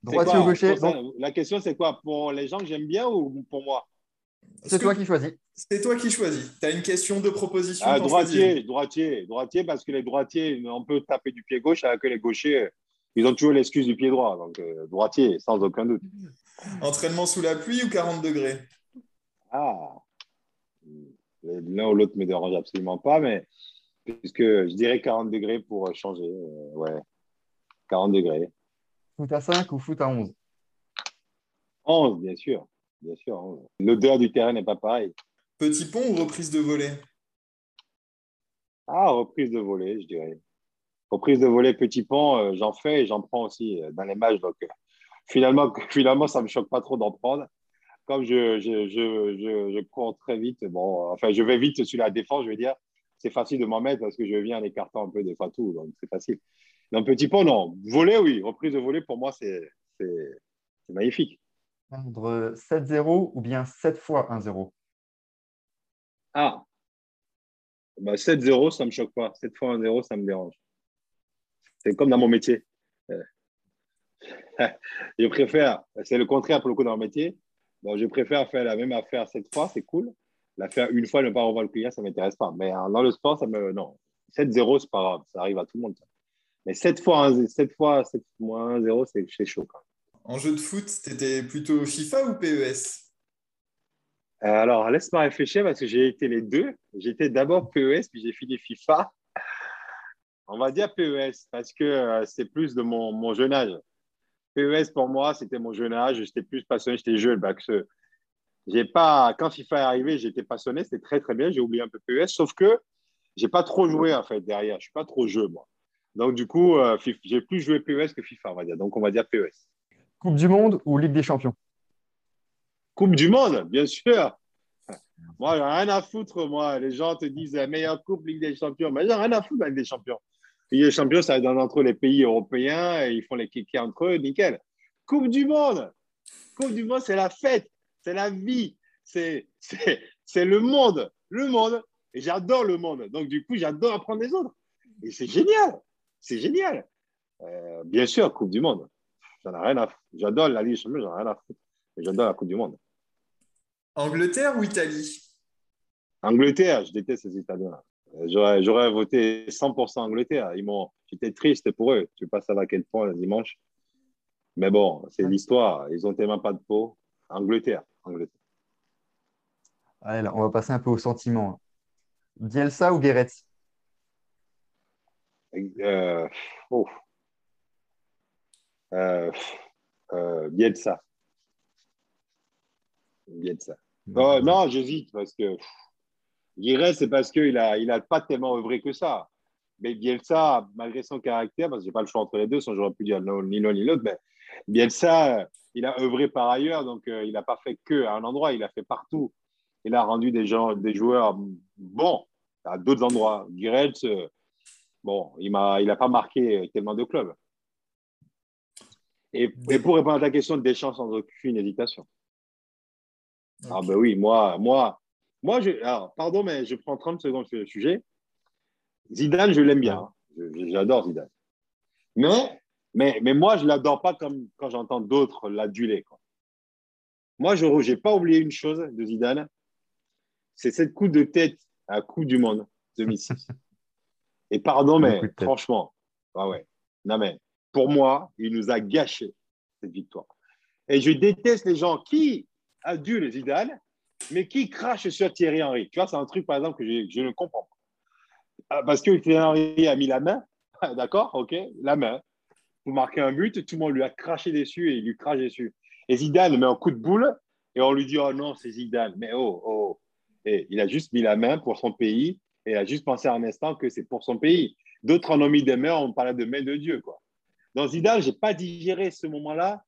Droitier ou gaucher La question, c'est quoi? Pour les gens que j'aime bien ou pour moi? C'est toi qui choisis. C'est toi qui choisis. Tu as une question de proposition. Ah, droitier, droitier, droitier, parce que les droitiers, on peut taper du pied gauche, alors que les gauchers, ils ont toujours l'excuse du pied droit. Donc, euh, droitier, sans aucun doute. Entraînement sous la pluie ou 40 degrés? Ah, l'un ou l'autre ne me dérange absolument pas, mais puisque je dirais 40 degrés pour changer. Euh, ouais, 40 degrés. Foot à 5 ou foot à 11 11, bien sûr. Bien sûr. L'odeur du terrain n'est pas pareille. Petit pont ou reprise de volée? Ah, reprise de volée, je dirais. Reprise de volée, petit pont, euh, j'en fais et j'en prends aussi euh, dans les matchs. Donc, euh, finalement, finalement, ça ne me choque pas trop d'en prendre. comme je, je, je, je, cours très vite, bon, enfin, je vais vite sur la défense, je veux dire, c'est facile de m'en mettre parce que je viens en écartant un peu des fois tout, donc c'est facile. Un petit pont, non. Voler, oui. Reprise de voler, pour moi, c'est magnifique. Entre 7-0 ou bien 7 fois 1-0 Ah, bah, 7-0, ça ne me choque pas. 7 fois 1-0, ça me dérange. C'est comme dans mon métier. je préfère, c'est le contraire pour le coup dans mon métier. je préfère faire la même affaire 7 fois, c'est cool. La faire une fois, ne pas revoir le client, ça ne m'intéresse pas. Mais dans le sport, ça me. Non. 7-0, c'est pas grave. Ça arrive à tout le monde. Mais 7 fois 7 fois 7 1 0, c'est chaud. En jeu de foot, tu étais plutôt FIFA ou PES euh, alors, laisse-moi réfléchir parce que j'ai été les deux. J'étais d'abord PES, puis j'ai fini FIFA. On va dire PES parce que euh, c'est plus de mon, jeune âge. PES, pour moi, c'était mon jeune âge. J'étais plus passionné, j'étais jeune. Bah, j'ai pas, quand FIFA est arrivé, j'étais passionné, c'était très très bien. J'ai oublié un peu PES, sauf que j'ai pas trop joué en fait derrière. Je suis pas trop jeu moi. Donc du coup, euh, j'ai plus joué PES que FIFA, on va dire. Donc on va dire PES. Coupe du Monde ou Ligue des Champions? Coupe du Monde, bien sûr. Moi, j'ai rien à foutre, moi. Les gens te disent la meilleure coupe, Ligue des Champions. Mais j'ai rien à foutre, Ligue des Champions. Ligue des Champions, ça va entre les pays européens et ils font les kikis entre eux, nickel. Coupe du Monde. Coupe du Monde, c'est la fête, c'est la vie, c'est le monde. Le monde. Et j'adore le monde. Donc, du coup, j'adore apprendre des autres. Et c'est génial. C'est génial. Euh, bien sûr, Coupe du Monde. J'en ai rien à foutre. J'adore la Ligue des Champions, j'en ai rien à foutre. J'adore la Coupe du Monde. Angleterre ou Italie? Angleterre, je déteste ces Italiens. J'aurais, j'aurais voté 100% Angleterre. Ils m'ont, j'étais triste pour eux. Je ne sais pas savoir à quel point dimanche. Mais bon, c'est l'histoire. Ils n'ont tellement pas de peau. Angleterre. Angleterre. Allez, on va passer un peu au sentiment. Bielsa ou Guéret? Euh, oh. Euh, euh, Bielsa. Bielsa. Oh, non, j'hésite parce que Guiret, c'est parce qu'il n'a il a pas tellement œuvré que ça. Mais Bielsa, malgré son caractère, parce que je n'ai pas le choix entre les deux, sinon j'aurais pu dire ni l'un ni l'autre, mais Bielsa, il a œuvré par ailleurs, donc euh, il n'a pas fait que à un endroit, il a fait partout. Il a rendu des, gens, des joueurs bons à d'autres endroits. Guiret, euh, bon, il n'a il pas marqué tellement de clubs. Et, et, pour répondre à ta question, Deschamps sans aucune hésitation. Ah ben oui, moi, moi, moi je, alors, pardon, mais je prends 30 secondes sur le sujet. Zidane, je l'aime bien. J'adore Zidane. Mais, mais, mais moi, je ne l'adore pas comme quand j'entends d'autres l'aduler. Moi, je n'ai pas oublié une chose de Zidane, c'est cette coup de tête à coup du monde 2006. Et pardon, mais franchement, ah ouais. Non, mais pour moi, il nous a gâché cette victoire. Et je déteste les gens qui adulent Zidane, mais qui crache sur Thierry Henry. Tu vois, c'est un truc, par exemple, que je, ne comprends pas. Ah, parce que Thierry Henry a mis la main, d'accord, ok, la main, pour marquer un but, tout le monde lui a craché dessus et il lui crache dessus. Et Zidane met un coup de boule et on lui dit, oh non, c'est Zidane. Mais oh, oh. Et il a juste mis la main pour son pays et il a juste pensé un instant que c'est pour son pays. D'autres en ont mis des mains, on parlait de main de Dieu, quoi. Dans Zidane, je n'ai pas digéré ce moment-là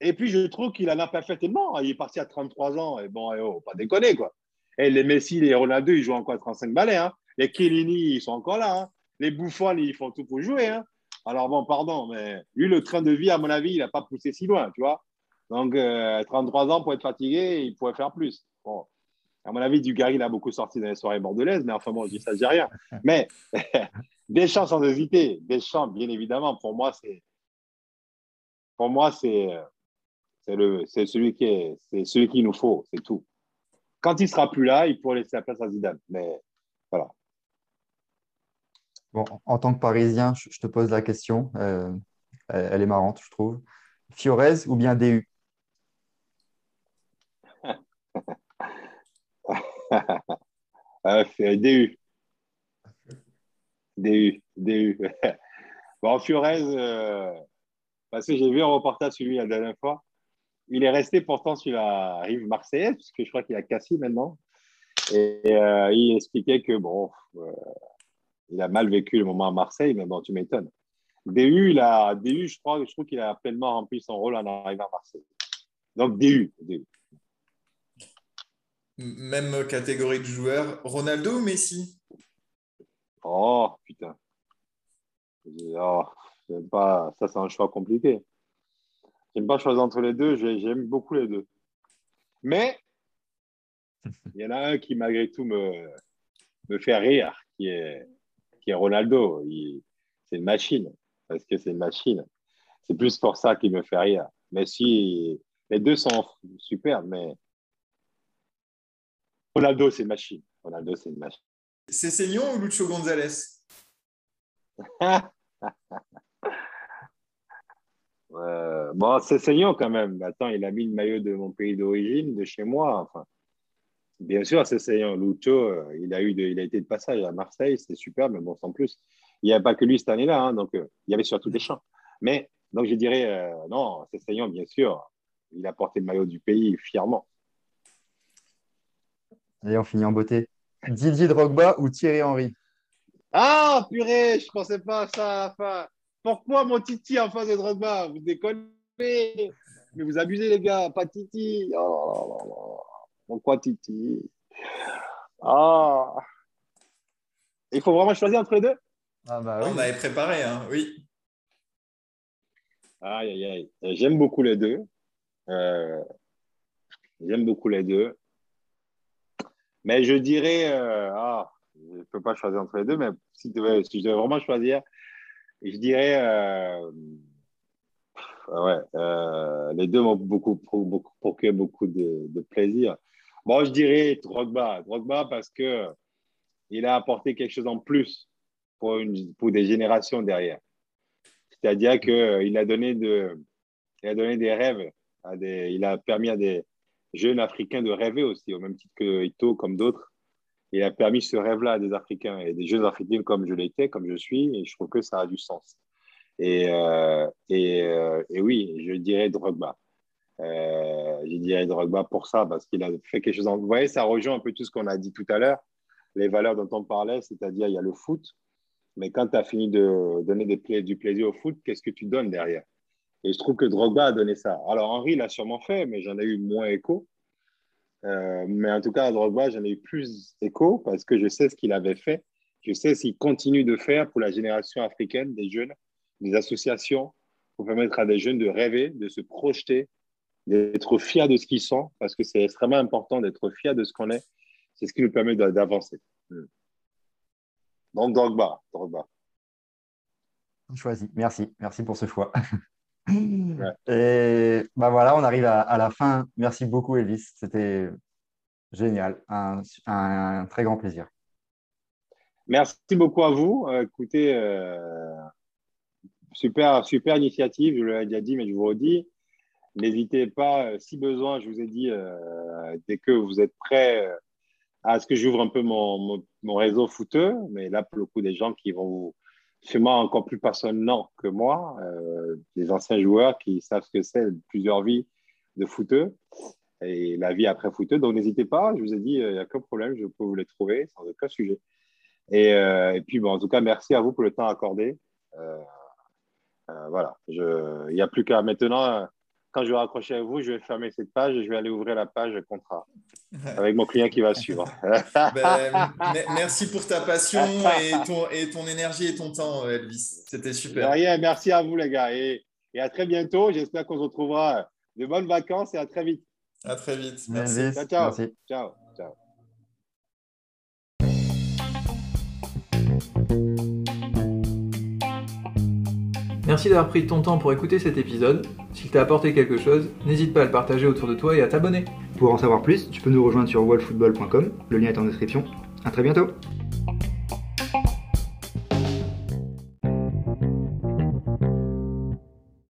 et puis, je trouve qu'il en a pas fait tellement. Il est parti à 33 ans. Et bon, eh oh, pas déconner, quoi. Et les Messi, les Ronaldo, ils jouent encore à 35 balais. Hein. Les Kellini, ils sont encore là. Hein. Les Bouffons, ils font tout pour jouer. Hein. Alors, bon, pardon, mais lui, le train de vie, à mon avis, il n'a pas poussé si loin, tu vois. Donc, 33 euh, ans pour être fatigué, il pourrait faire plus. À mon avis, Dugarry, il a beaucoup sorti dans les soirées bordelaises, mais enfin, bon, je dis ça, je dis rien. Mais Deschamps, sans hésiter. Deschamps, bien évidemment, pour moi, c'est. Pour moi, c'est c'est celui qui est, c'est celui qu'il nous faut, c'est tout. Quand il sera plus là, il pourra laisser la place à Zidane. Mais voilà. Bon, en tant que Parisien, je, te pose la question. Euh, elle, est marrante, je trouve. Fiorez ou bien DU euh, DU. DU. DU. bon, Fiorez, euh, parce que j'ai vu un reportage sur lui la dernière fois. Il est resté pourtant sur la rive marseillaise, puisque je crois qu'il a Cassis maintenant. Et euh, il expliquait que, bon, euh, il a mal vécu le moment à Marseille, mais bon, tu m'étonnes. DU, il a, DU, je crois, je trouve qu'il a pleinement rempli son rôle en arrivant à Marseille. Donc, DU. DU. Même catégorie de joueurs. Ronaldo ou Messi? Oh, putain. Oh, pas... Ça, c'est un choix compliqué. J'aime pas choisir entre les deux. J'aime beaucoup les deux. Mais il y en a un qui, malgré tout, me, me fait rire, qui est, qui est Ronaldo. C'est une machine. Parce que c'est une machine. C'est plus pour ça qu'il me fait rire. Mais si les deux sont super, mais Ronaldo, c'est une machine. Ronaldo, c'est une machine. C'est Seignon ou Lucho Gonzalez Bon, c'est Seignon quand même. Attends, il a mis le maillot de mon pays d'origine, de chez moi. Enfin, bien sûr, c'est Seignon. Lucho, euh, il a, eu il a été de passage à Marseille, c'était super, mais bon, sans plus. Il n'y a pas que lui cette année-là, hein, donc euh, il y avait surtout des champs. Mais donc je dirais, euh, non, c'est Seignon, bien sûr. Il a porté le maillot du pays fièrement. Et on finit en beauté. Didier Drogba ou Thierry Henry? Ah, purée, je ne pensais pas à ça Pourquoi mon Titi en face de Drogba Vous déconnez Mais vous abusez, les gars, pas Titi. Oh, Pourquoi Titi? Ah Il faut vraiment choisir entre les deux? Ah bah On avait préparé, hein, oui. Aïe, aïe, aïe. J'aime beaucoup les deux. Euh, j'aime beaucoup les deux. Mais je dirais, euh, ah, je ne peux pas choisir entre les deux, mais si, si je devais vraiment choisir, je dirais, euh, ouais, les deux m'ont beaucoup, beaucoup, procuré beaucoup de, plaisir. Bon, je dirais Drogba. Drogba parce que il a apporté quelque chose en plus pour, des générations derrière. C'est-à-dire qu'il a, donné de, a donné des rêves, il a permis à des jeunes Africains de rêver aussi, au même titre que Ito, comme d'autres. Il a permis ce rêve-là des Africains et des jeunes Africains comme je l'étais, comme je suis, et je trouve que ça a du sens. Et, euh, euh, oui, je dirais Drogba. Euh, je dirais Drogba pour ça, parce qu'il a fait quelque chose. En... Vous voyez, ça rejoint un peu tout ce qu'on a dit tout à l'heure, les valeurs dont on parlait, c'est-à-dire il y a le foot, mais quand tu as fini de donner des du plaisir au foot, qu'est-ce que tu donnes derrière? Et je trouve que Drogba a donné ça. Alors Henri l'a sûrement fait, mais j'en ai eu moins écho. Euh, mais en tout cas, à Drogba, j'en ai eu plus écho parce que je sais ce qu'il avait fait. Je sais ce qu'il continue de faire pour la génération africaine, des jeunes, des associations, pour permettre à des jeunes de rêver, de se projeter, d'être fiers de ce qu'ils sont, parce que c'est extrêmement important d'être fiers de ce qu'on est. C'est ce qui nous permet d'avancer. Hmm. Donc Drogba. Drogba. Choisi. Merci. Merci pour ce choix. Et bah voilà, on arrive à, la fin. Merci beaucoup, Elvis. C'était génial. Un, très grand plaisir. Merci beaucoup à vous. Euh, écoutez, euh, super, super initiative. Je l'avais déjà dit, mais je vous redis. N'hésitez pas, euh, si besoin, je vous ai dit, dès que vous êtes prêts à ce que j'ouvre un peu mon, mon, réseau footeux, mais là, pour le coup, des gens qui vont vous, sûrement encore plus passionnants que moi, euh, des anciens joueurs qui savent ce que c'est plusieurs vies de footeux et la vie après footeux. Donc, n'hésitez pas, je vous ai dit, il n'y a aucun problème, je peux vous les trouver sans aucun sujet. Et, euh, et puis, bon, en tout cas, merci à vous pour le temps accordé. Euh, voilà, il n'y a plus qu'à maintenant quand je vais raccrocher à vous, je vais fermer cette page et je vais aller ouvrir la page contrat avec mon client qui va suivre. Ben, merci pour ta passion et ton, et ton, énergie et ton temps, Elvis. C'était super. Rien, merci à vous, les gars. Et, et à très bientôt. J'espère qu'on se retrouvera de bonnes vacances et à très vite. À très vite. Merci. Ciao, ciao. Merci. ciao. ciao. Merci d'avoir pris ton temps pour écouter cet épisode. S'il t'a apporté quelque chose, n'hésite pas à le partager autour de toi et à t'abonner. Pour en savoir plus, tu peux nous rejoindre sur wallfootball.com, le lien est en description. A très bientôt